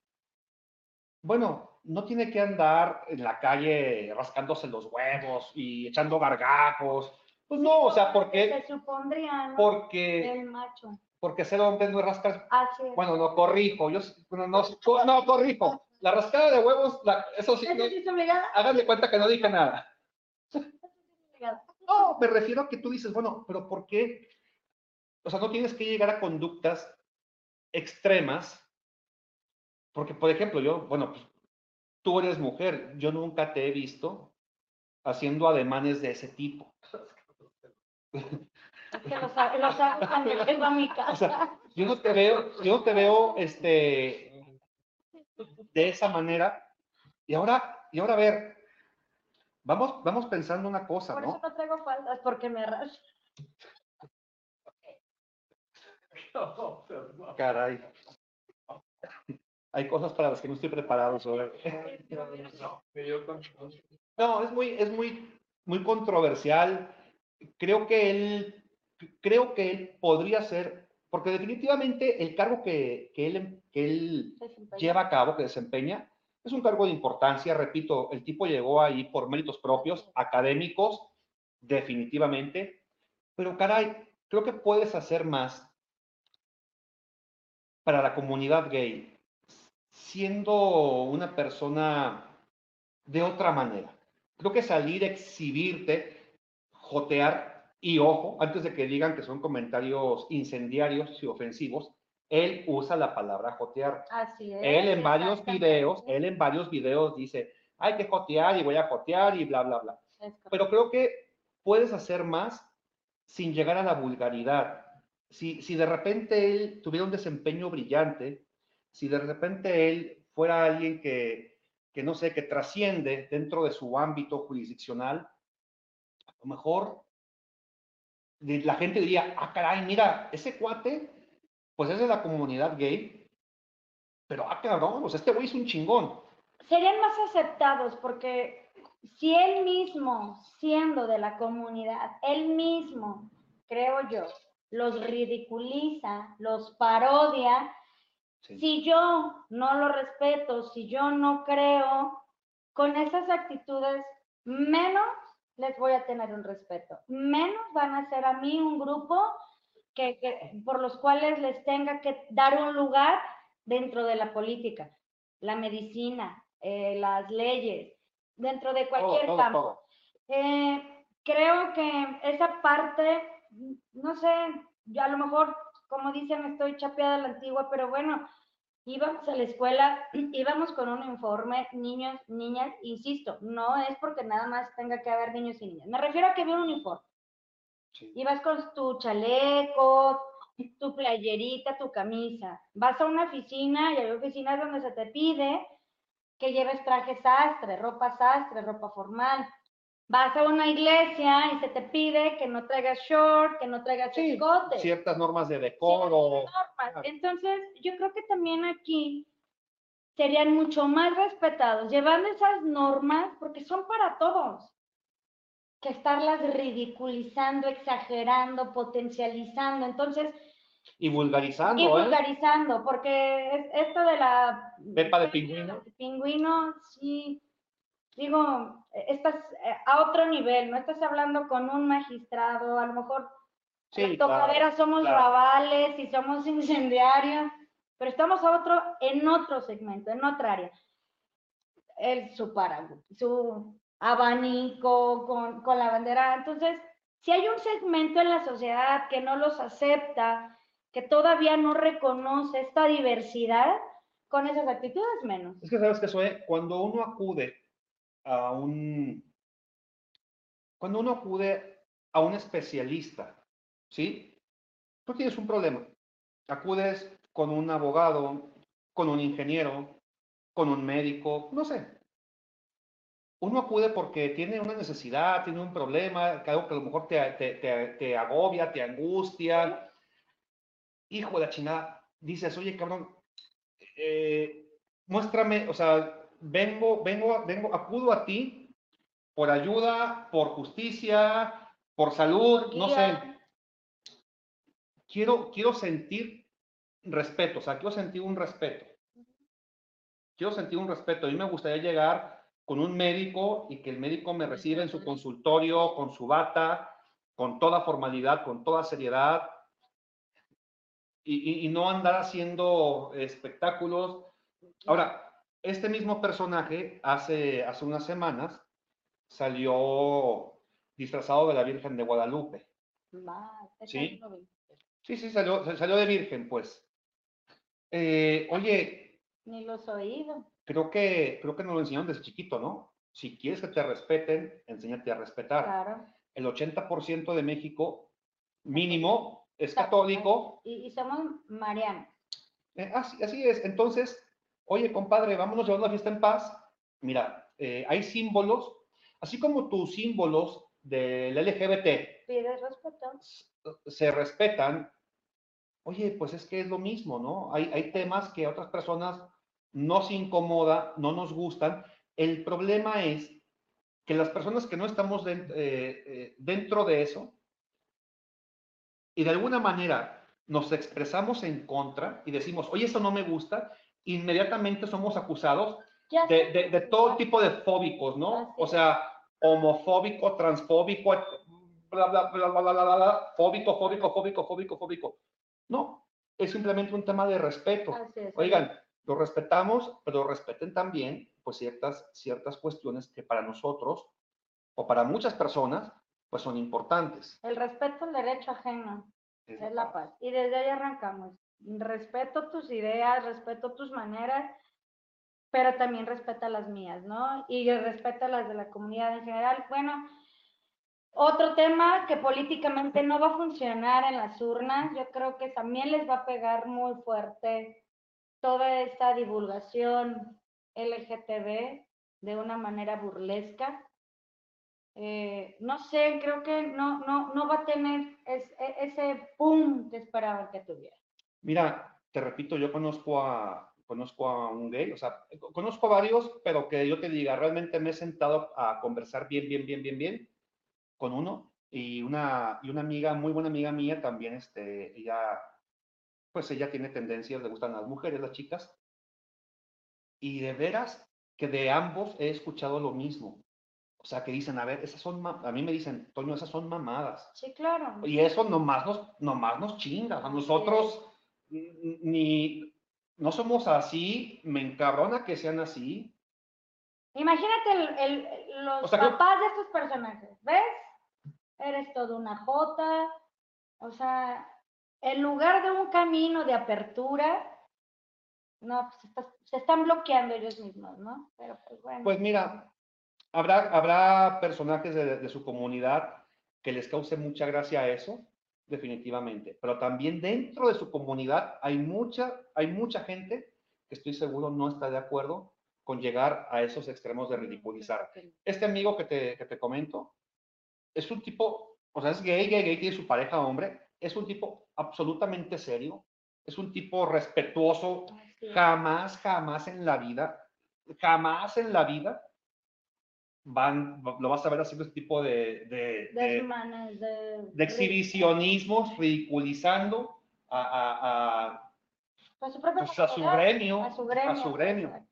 Bueno, no tiene que andar en la calle rascándose los huevos y echando gargajos Pues no, o sea, porque, Se supondría, ¿no? porque, El macho. porque ser hombre no es rascar. Así es. Bueno, no corrijo, yo no, no, no corrijo. La rascada de huevos, la- eso sí, no, ¿Eso sí es obligada? háganle cuenta que no dije nada. No, me refiero a que tú dices, bueno, pero ¿por qué? O sea, no tienes que llegar a conductas extremas, porque, por ejemplo, yo, bueno, pues, tú eres mujer, yo nunca te he visto haciendo ademanes de ese tipo. Es que los, ha- los hago cuando llego a mi casa. O sea, yo no te veo, yo no te veo, este, de esa manera. Y ahora, y ahora a ver, vamos, vamos pensando una cosa, Por ¿no? eso no traigo faldas, porque me arrastro. Caray. Hay cosas para las que no estoy preparado sobre. No, es muy, es muy, muy controversial. Creo que él, creo que él podría ser, porque definitivamente el cargo que, que él, que él lleva a cabo, que desempeña, es un cargo de importancia. Repito, el tipo llegó ahí por méritos propios, académicos, definitivamente. Pero caray, creo que puedes hacer más para la comunidad gay, siendo una persona de otra manera. Creo que salir, exhibirte, jotear, y ojo, antes de que digan que son comentarios incendiarios y ofensivos, él usa la palabra jotear. Así es. Él en varios videos, él en varios videos dice, hay que jotear y voy a jotear y bla, bla, bla. Pero creo que puedes hacer más sin llegar a la vulgaridad. Si, si de repente él tuviera un desempeño brillante, si de repente él fuera alguien que, que no sé, que trasciende dentro de su ámbito jurisdiccional, a lo mejor la gente diría, ah, caray, mira, ese cuate, pues es de la comunidad gay, pero ah, cabrón, sea, este güey es un chingón. Serían más aceptados porque si él mismo, siendo de la comunidad, él mismo, creo yo, los ridiculiza, los parodia, Sí. si yo no lo respeto, si yo no creo, con esas actitudes, menos les voy a tener un respeto, menos van a ser a mí un grupo que, que- por los cuales les tenga que dar un lugar dentro de la política, la medicina, eh, las leyes, dentro de cualquier todo, campo. todo. Eh, creo que esa parte, no sé, yo a lo mejor, como dicen, estoy chapeada a la antigua, pero bueno, íbamos a la escuela, íbamos con un informe, niños, niñas, insisto, no es porque nada más tenga que haber niños y niñas. Me refiero a que había un uniforme. Sí. Ibas con tu chaleco, tu playerita, tu camisa. Vas a una oficina y hay oficinas donde se te pide que lleves traje sastre, ropa sastre, ropa formal. Vas a una iglesia y se te pide que no traigas short, que no traigas Sí, escote. ciertas normas de decoro. normas. Claro. Entonces, yo creo que también aquí serían mucho más respetados, llevando esas normas, porque son para todos, que estarlas ridiculizando, exagerando, potencializando. Entonces, Y vulgarizando, y ¿eh? vulgarizando, porque es- esto de la... Pepa de pingüino. Pingüino, sí, digo, estás eh, a otro nivel, no estás hablando con un magistrado, a lo mejor Sí, las tocaderas somos claro. rabales y somos incendiarios, pero estamos a otro, en otro segmento, en otra área. El, su paraguas, su abanico con, con la bandera. Entonces, si hay un segmento en la sociedad que no los acepta, que todavía no reconoce esta diversidad, con esas actitudes menos. Es que sabes que soy cuando uno acude a un cuando uno acude a un especialista, ¿sí? Tú tienes un problema. Acudes con un abogado, con un ingeniero, con un médico, no sé. Uno acude porque tiene una necesidad, tiene un problema, algo que a lo mejor te, te, te, te agobia, te angustia. Hijo de la chingada, dices, oye, cabrón, eh, muéstrame, o sea, vengo, vengo, vengo, acudo a ti por ayuda, por justicia, por salud, no sé. Quiero, quiero sentir respeto, o sea, quiero sentir un respeto. Quiero sentir un respeto. A mí me gustaría llegar con un médico y que el médico me reciba en su consultorio con su bata, con toda formalidad, con toda seriedad, y, y no andar haciendo espectáculos. Ahora, este mismo personaje hace, hace unas semanas salió disfrazado de la Virgen de Guadalupe. ¿Sí? Sí, sí, salió, salió de Virgen, pues. Eh, oye. Ni los oídos. Creo que, creo que nos lo enseñaron desde chiquito, ¿no? Si quieres que te respeten, enséñate a respetar. Claro. El 80% de México, mínimo, es católico. Y, somos marianos. Eh, así, así es. Entonces, oye, compadre, vámonos llevando la fiesta en paz. Mira, eh, hay símbolos, así como tus símbolos del LGBT. Respeto. Se respetan. Oye, pues es que es lo mismo, ¿no? Hay, hay temas que a otras personas nos incomoda, no nos gustan. El problema es que las personas que no estamos eh, eh, dentro de eso y de alguna manera nos expresamos en contra y decimos, oye, eso no me gusta, inmediatamente somos acusados de, de, todo tipo de fóbicos, ¿no? O sea, homofóbico, transfóbico, bla, bla, bla, bla, bla, bla, fóbico, fóbico, fóbico, fóbico, fóbico. No, es simplemente un tema de respeto. Oigan, lo respetamos, pero respeten también pues ciertas, ciertas cuestiones que para nosotros o para muchas personas pues son importantes. El respeto al derecho ajeno es la paz. Y desde ahí arrancamos. Respeto tus ideas, respeto tus maneras pero también respeta las mías, ¿no? Y respeta las de la comunidad en general. Bueno, otro tema que políticamente no va a funcionar en las urnas, yo creo que también les va a pegar muy fuerte toda esta divulgación LGTB de una manera burlesca. Eh, no sé, creo que no, no, no va a tener e, ese boom que esperaban que tuviera. Mira, te repito, yo conozco a, conozco a un gay, o sea, conozco a varios, pero que yo te diga, realmente me he sentado a conversar bien, bien, bien, bien, bien con uno y una, y una amiga, muy buena amiga mía también, este, ella, pues ella tiene tendencias, le gustan las mujeres, las chicas, y de veras que de ambos he escuchado lo mismo. O sea, que dicen, a ver, esas son, a mí me dicen, Toño, esas son mamadas. Sí, claro. Y eso nomás nos, nomás nos chinga. A nosotros ni, no somos así, me encabrona que sean así. Imagínate el, los papás de estos personajes, ¿ves? Eres todo una jota, o sea, en lugar de un camino de apertura, no, pues se están bloqueando ellos mismos, ¿no? Pero pues bueno. Pues mira, habrá, habrá personajes de, de su comunidad que les cause mucha gracia eso, definitivamente. Pero también dentro de su comunidad hay mucha, hay mucha gente que estoy seguro no está de acuerdo con llegar a esos extremos de ridiculizar. Este amigo que te, que te comento es un tipo, o sea, es gay, gay, gay, tiene su pareja hombre, es un tipo absolutamente serio, es un tipo respetuoso, jamás, jamás en la vida, jamás en la vida van, lo vas a ver haciendo este tipo de, de, de, exhibicionismos, ridiculizando a, a, a, pues su, pues a su gremio, a su gremio.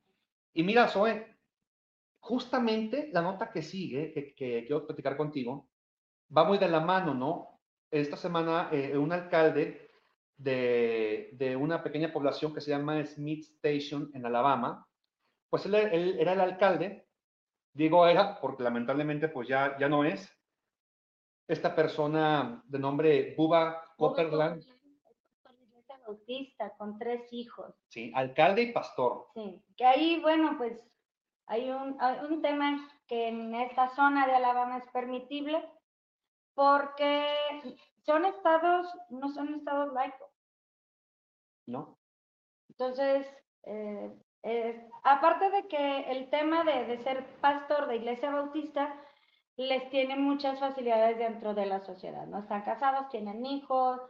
Y mira, Zoe, justamente la nota que sigue, que, que, quiero platicar contigo, va muy de la mano, ¿no? Esta semana eh, un alcalde de, de, una pequeña población que se llama Smith Station en Alabama, pues él, él era el alcalde Digo era porque lamentablemente pues ya, ya no es. Esta persona de nombre Buba Copperland. Bautista, con tres hijos. Sí, alcalde y pastor. Sí, que ahí, bueno, pues hay un, un tema que en esta zona de Alabama es permitible porque son estados, no son estados laicos. No. Entonces, eh, eh, aparte de que el tema de, ser pastor de iglesia bautista les tiene muchas facilidades dentro de la sociedad, ¿no? Están casados, tienen hijos,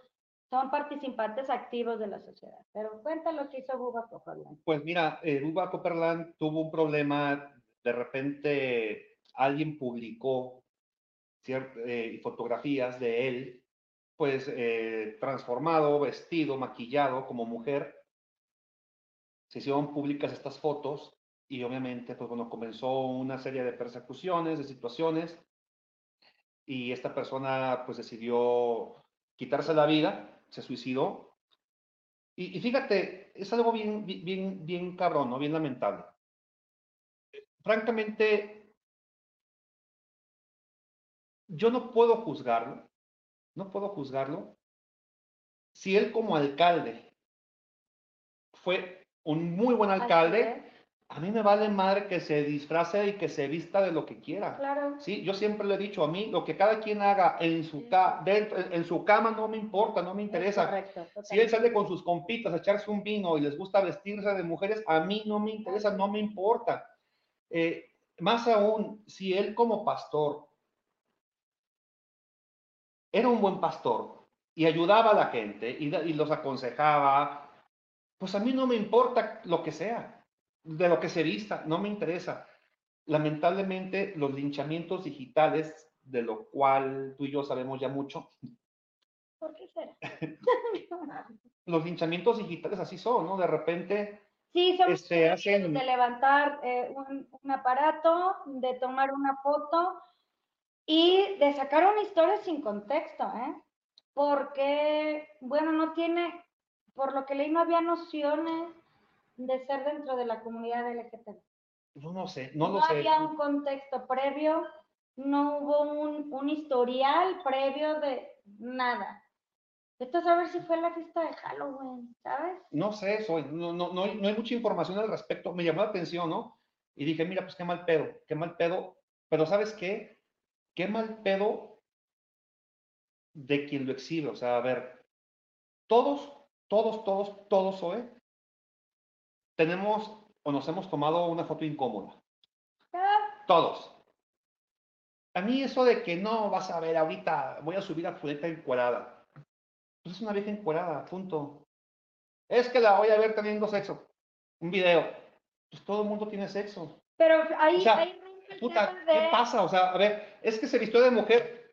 son participantes activos de la sociedad. Pero cuenta lo que hizo Buba Copperland. Pues mira, eh, Buba Copperland tuvo un problema, de repente alguien publicó eh, fotografías de él, pues eh, transformado, vestido, maquillado como mujer, se hicieron públicas estas fotos y obviamente, pues bueno, comenzó una serie de persecuciones, de situaciones. y esta persona pues decidió quitarse la vida, se suicidó. Y, y fíjate, es algo bien, bien, bien cabrón, ¿no? Bien lamentable. Francamente, yo no puedo juzgarlo, no puedo juzgarlo si él como alcalde fue un muy buen alcalde, a mí me vale madre que se disfrace y que se vista de lo que quiera. Claro. Sí, yo siempre le he dicho a mí, lo que cada quien haga en su, ca dentro, en su cama no me importa, no me interesa. Correcto, si él sale con sus compitas a echarse un vino y les gusta vestirse de mujeres, a mí no me interesa, no me importa. Eh, más aún, si él como pastor era un buen pastor y ayudaba a la gente y, y los aconsejaba, pues a mí no me importa lo que sea de lo que se vista, no me interesa. Lamentablemente, los linchamientos digitales, de lo cual tú y yo sabemos ya mucho. ¿Por qué será? los linchamientos digitales así son, ¿no? De repente. Sí, son este, hacen... de levantar eh, un, un, aparato, de tomar una foto y de sacar una historia sin contexto, ¿eh? Porque, bueno, no tiene, por lo que leí, no había nociones de ser dentro de la comunidad LGTB? No, no sé, no, no lo sé. No había un contexto previo, no hubo un, un, historial previo de nada. Entonces, a ver si fue la fiesta de Halloween, ¿sabes? No sé eso, no, no, no, hay, no hay mucha información al respecto. Me llamó la atención, ¿no? Y dije, mira, pues qué mal pedo, qué mal pedo. Pero ¿sabes qué? Qué mal pedo de quien lo exhibe. O sea, a ver, todos, todos, todos, todos, ¿eh? tenemos o nos hemos tomado una foto incómoda. Todos. A mí eso de que no, vas a ver, ahorita voy a subir a Julieta encuerada. Pues es una vieja encuerada, punto. Es que la voy a ver teniendo sexo. Un video. Pues todo el mundo tiene sexo. Pero ahí, o sea, ahí puta, de... ¿qué pasa? O sea, a ver, es que se vistió de mujer.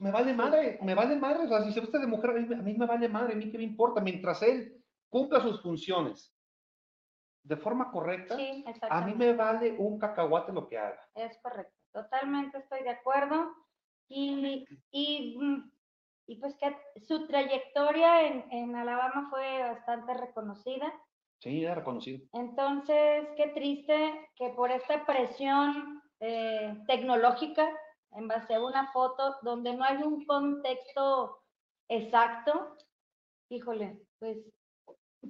Me vale madre, me vale madre. O sea, si se viste de mujer, a mí, a mí me vale madre, a mí qué me importa. Mientras él cumpla sus funciones de forma correcta, sí, a mí me vale un cacahuate lo que haga. Es correcto, totalmente estoy de acuerdo. Y, y, y pues que su trayectoria en, en, Alabama fue bastante reconocida. Sí, era reconocido. Entonces, qué triste que por esta presión eh, tecnológica, en base a una foto donde no hay un contexto exacto, híjole, pues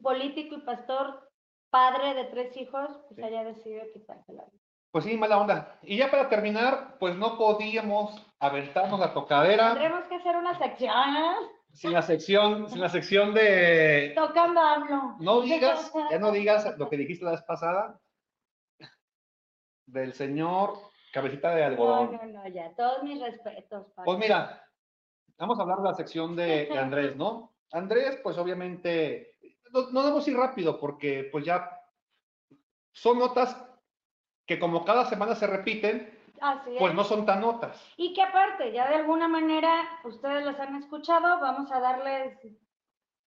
político y pastor padre de tres hijos, pues sí. haya decidido quitarse la vida. Pues sí, mala onda. Y ya para terminar, pues no podíamos aventarnos la tocadera. Tendremos que hacer una sección, ¿eh? Sin la sección, sin la sección de... Tocando hablo. No digas, ya no digas lo que dijiste la vez pasada del señor cabecita de algodón. No, no, no, ya, todos mis respetos. Pablo. Pues mira, vamos a hablar de la sección de, de Andrés, ¿no? Andrés, pues obviamente no, no debemos ir rápido porque pues ya son notas que como cada semana se repiten, Así pues es. no son tan notas. Y que aparte, ya de alguna manera, ustedes las han escuchado, vamos a darles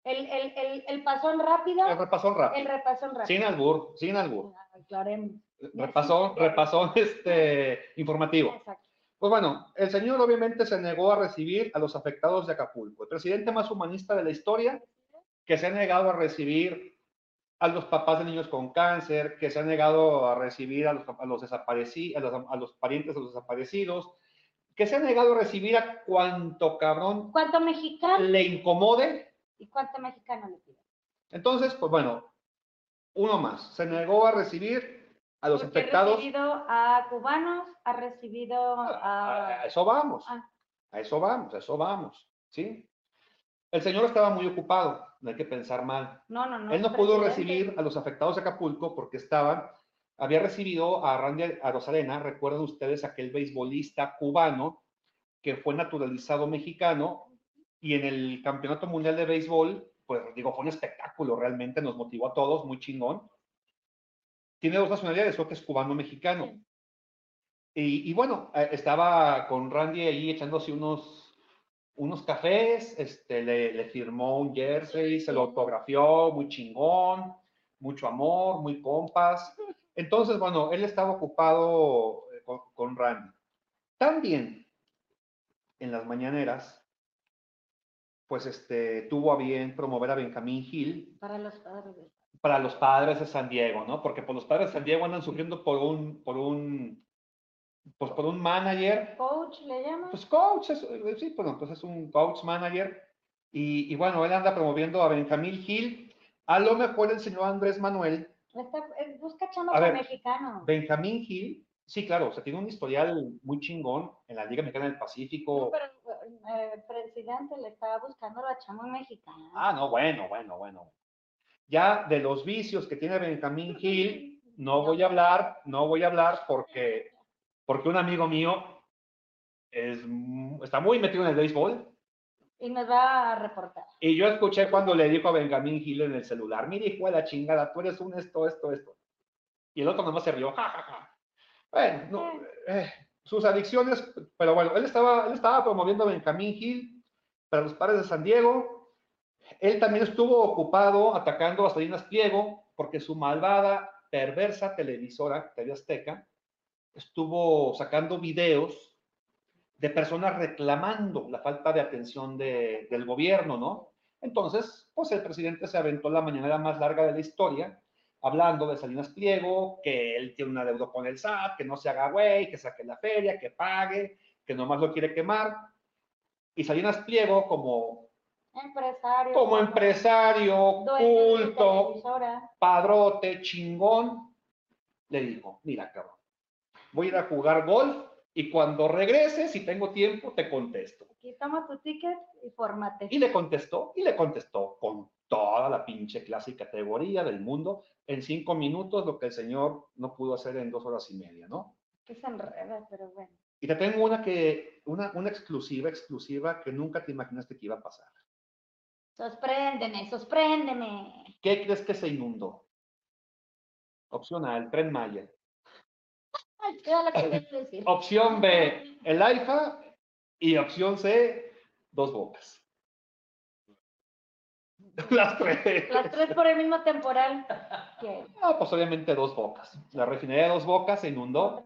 el, el, el, el pasón rápido. El repasón rápido. El repasón rápido. Sin albur, sin albur. Aclaremos. Repasón, repasón este, informativo. Exacto. Pues bueno, el señor obviamente se negó a recibir a los afectados de Acapulco. El presidente más humanista de la historia que se ha negado a recibir a los papás de niños con cáncer, que se ha negado a recibir a los, a los desaparecidos, a los, a los parientes de los desaparecidos, que se ha negado a recibir a cuanto cabrón ¿Cuánto mexicano? le incomode. ¿Y cuánto mexicano le pide? Entonces, pues bueno, uno más, se negó a recibir a los Porque infectados. Ha recibido a cubanos, ha recibido a... A eso vamos, Ah. a eso vamos, a eso vamos, ¿sí? El señor estaba muy ocupado, no hay que pensar mal. No, no, no. Él no pudo recibir a los afectados de Acapulco porque estaban, había recibido a Randy a Rosalena, recuerdan ustedes aquel beisbolista cubano que fue naturalizado mexicano y en el Campeonato Mundial de Béisbol, pues digo, fue un espectáculo, realmente nos motivó a todos, muy chingón. Tiene dos nacionalidades, creo que es cubano-mexicano. Y, y, bueno, eh, estaba con Randy ahí echándose unos, unos cafés, este, le, le, firmó un jersey, se lo autografió, muy chingón, mucho amor, muy compas. Entonces, bueno, él estaba ocupado con, con Randy. También, en las mañaneras, pues este, tuvo a bien promover a Benjamín Gil Para los padres. Para los padres de San Diego, ¿no? Porque por los padres de San Diego andan sufriendo por un, por un, pues por un manager, Coach le llaman. pues coach, es- eh, sí, bueno, pues es un coach manager. Y, y bueno, él anda promoviendo a Benjamín Gil. A lo mejor el señor Andrés Manuel, Está- eh, busca A ver, mexicano. Benjamín Gil, sí, claro, o sea, tiene un historial muy chingón en la Liga Mexicana del No, Pacífico. pero eh, el presidente le estaba buscando la chamba mexicana. Ah, no, bueno, bueno, bueno. Ya de los vicios que tiene Benjamín Gil, no voy a hablar, no voy a hablar porque, porque un amigo mío es, está muy metido en el béisbol Y nos va a reportar. y yo escuché cuando le dijo a Benjamín Gil en el celular, mire hijo de la chingada, tú eres un esto, esto, esto. Y el otro nomás se rió, ja, ja, ja. Bueno, no, eh, sus adicciones, pero bueno, él estaba, él estaba promoviendo a Benjamín Gil para los padres de San Diego. Él también estuvo ocupado atacando a Salinas Pliego porque su malvada, perversa televisora, TV Azteca, estuvo sacando videos de personas reclamando la falta de atención de- del gobierno, ¿no? Entonces, pues el presidente se aventó la mañanera más larga de la historia, hablando de Salinas Pliego, que él tiene una deuda con el SAT, que no se haga güey, que saque la feria, que pague, que nomás lo quiere quemar. Y Salinas Pliego, como, Empresario. como empresario, culto, padrote, chingón, le dijo, mira, cabrón, voy a ir a jugar golf y cuando regrese, si tengo tiempo, te contesto. Aquí toma tu ticket y fórmate. Y le contestó, y le contestó con toda la pinche clase y categoría del mundo en cinco minutos, lo que el señor no pudo hacer en dos horas y media, ¿no? Que se enreda, pero bueno. Y te tengo una que, una, una exclusiva, exclusiva que nunca te imaginaste que iba a pasar. Sorpréndeme, sorpréndeme. ¿Qué crees que se inundó? Opción A, el tren Maya. Opción B, el AIFA. Y opción C, dos bocas. Las tres. Las tres por el mismo temporal. que- Ah, pues obviamente dos bocas. La refinería de dos bocas se inundó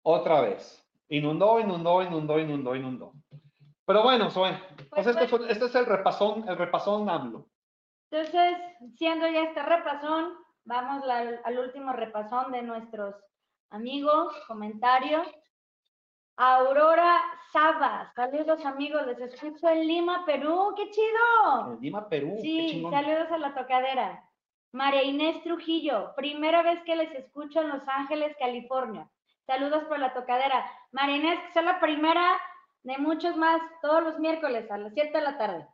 otra vez. Inundó, inundó, inundó, inundó, inundó. Pero bueno, Zoe, pues Pues, este, fue- este es el repasón, el repasón AMLO. Entonces, siendo ya este repasón, vamos al, al último repasón de nuestros amigos, comentarios. Aurora Sabas, saludos amigos, les escucho en Lima, Perú, qué chido. En Lima, Perú. Sí, saludos a la tocadera. María Inés Trujillo, primera vez que les escucho en Los Ángeles, California. Saludos por la tocadera. María Inés, que es la primera de muchos más, todos los miércoles a las 7 de la tarde.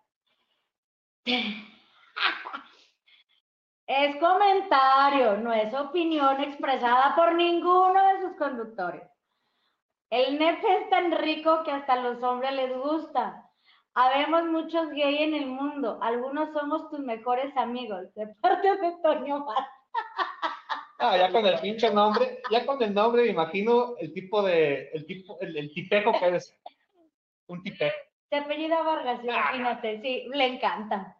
Es comentario, no es opinión expresada por ninguno de sus conductores. El nepe es tan rico que hasta a los hombres les gusta. Habemos muchos gay en el mundo. Algunos somos tus mejores amigos. De parte de Toño. Ah, ya con el pinche nombre, ya con el nombre me imagino el tipo de, el tipo, el, el tipejo que es. Un tipejo, Se apellida Vargas, imagínate. Sí, le encanta.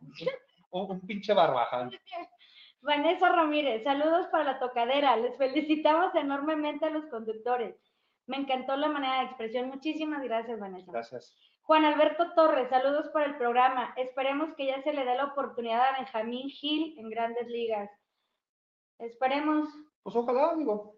un, un pinche barbaján. Vanessa Ramírez, saludos para la tocadera. Les felicitamos enormemente a los conductores. Me encantó la manera de expresión. Muchísimas gracias, Vanessa. Gracias. Juan Alberto Torres, saludos para el programa. Esperemos que ya se le dé la oportunidad a Benjamín Gil en grandes ligas. Esperemos. Pues ojalá, digo.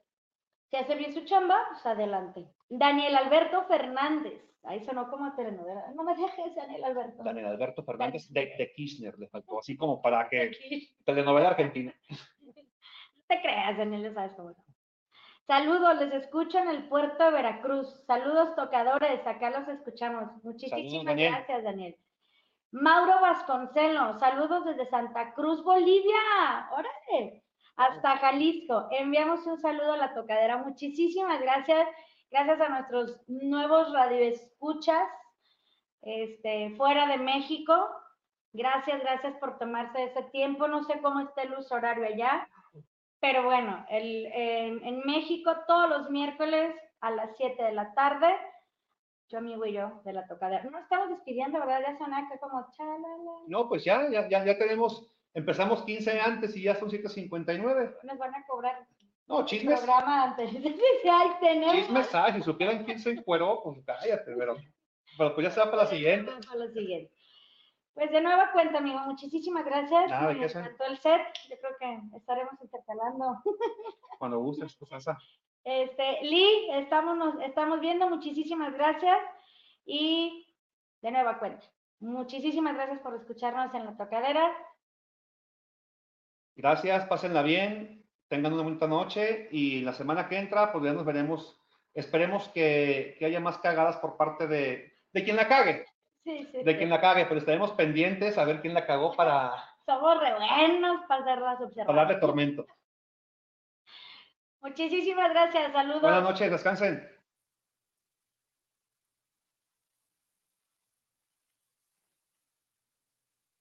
Si hace bien su chamba, pues adelante. Daniel Alberto Fernández. Ahí sonó como telenovela. No me dejes, Daniel Alberto. Daniel Alberto Fernández de, de Kirchner le faltó, así como para que telenovela argentina. No te creas, Daniel, sabes cómo. Saludos, les escucho en el puerto de Veracruz. Saludos, tocadores, acá los escuchamos. Muchísimas Daniel. gracias, Daniel. Mauro Vasconcelos, saludos desde Santa Cruz, Bolivia. Órale. Hasta Jalisco. Enviamos un saludo a la tocadera. Muchísimas gracias. Gracias a nuestros nuevos radioescuchas este, fuera de México. Gracias, gracias por tomarse ese tiempo. No sé cómo está el uso horario allá, pero bueno, el, en, en México todos los miércoles a las 7 de la tarde, yo amigo y yo de la tocadera. No estamos despidiendo, ¿verdad? Ya suena acá como chalala. No, pues ya, ya, ya, ya tenemos, empezamos 15 antes y ya son 7.59. Nos van a cobrar No, chismes, programa antes. Ay, tenemos. chismes, si supieran quién se encueró, pues cállate, pero Pero pues ya será para la siguiente. Para la siguiente. Pues de nueva cuenta, amigo, muchísimas gracias. Nada, ¿de Me encantó el set. Yo creo que estaremos intercalando. Cuando gustes, pues esa. Este, Lee, estamos, nos- estamos viendo, muchísimas gracias. Y de nueva cuenta, muchísimas gracias por escucharnos en la tocadera. Gracias, pásenla bien, tengan una bonita noche y la semana que entra, pues ya nos veremos. Esperemos que, que haya más cagadas por parte de, de quien la cague, Sí, sí, de sí. quien la cague, pero estaremos pendientes a ver quién la cagó para, Somos re buenos para hacer las para darle observaciones. tormento. Muchísimas gracias, saludos. Buenas noches, descansen.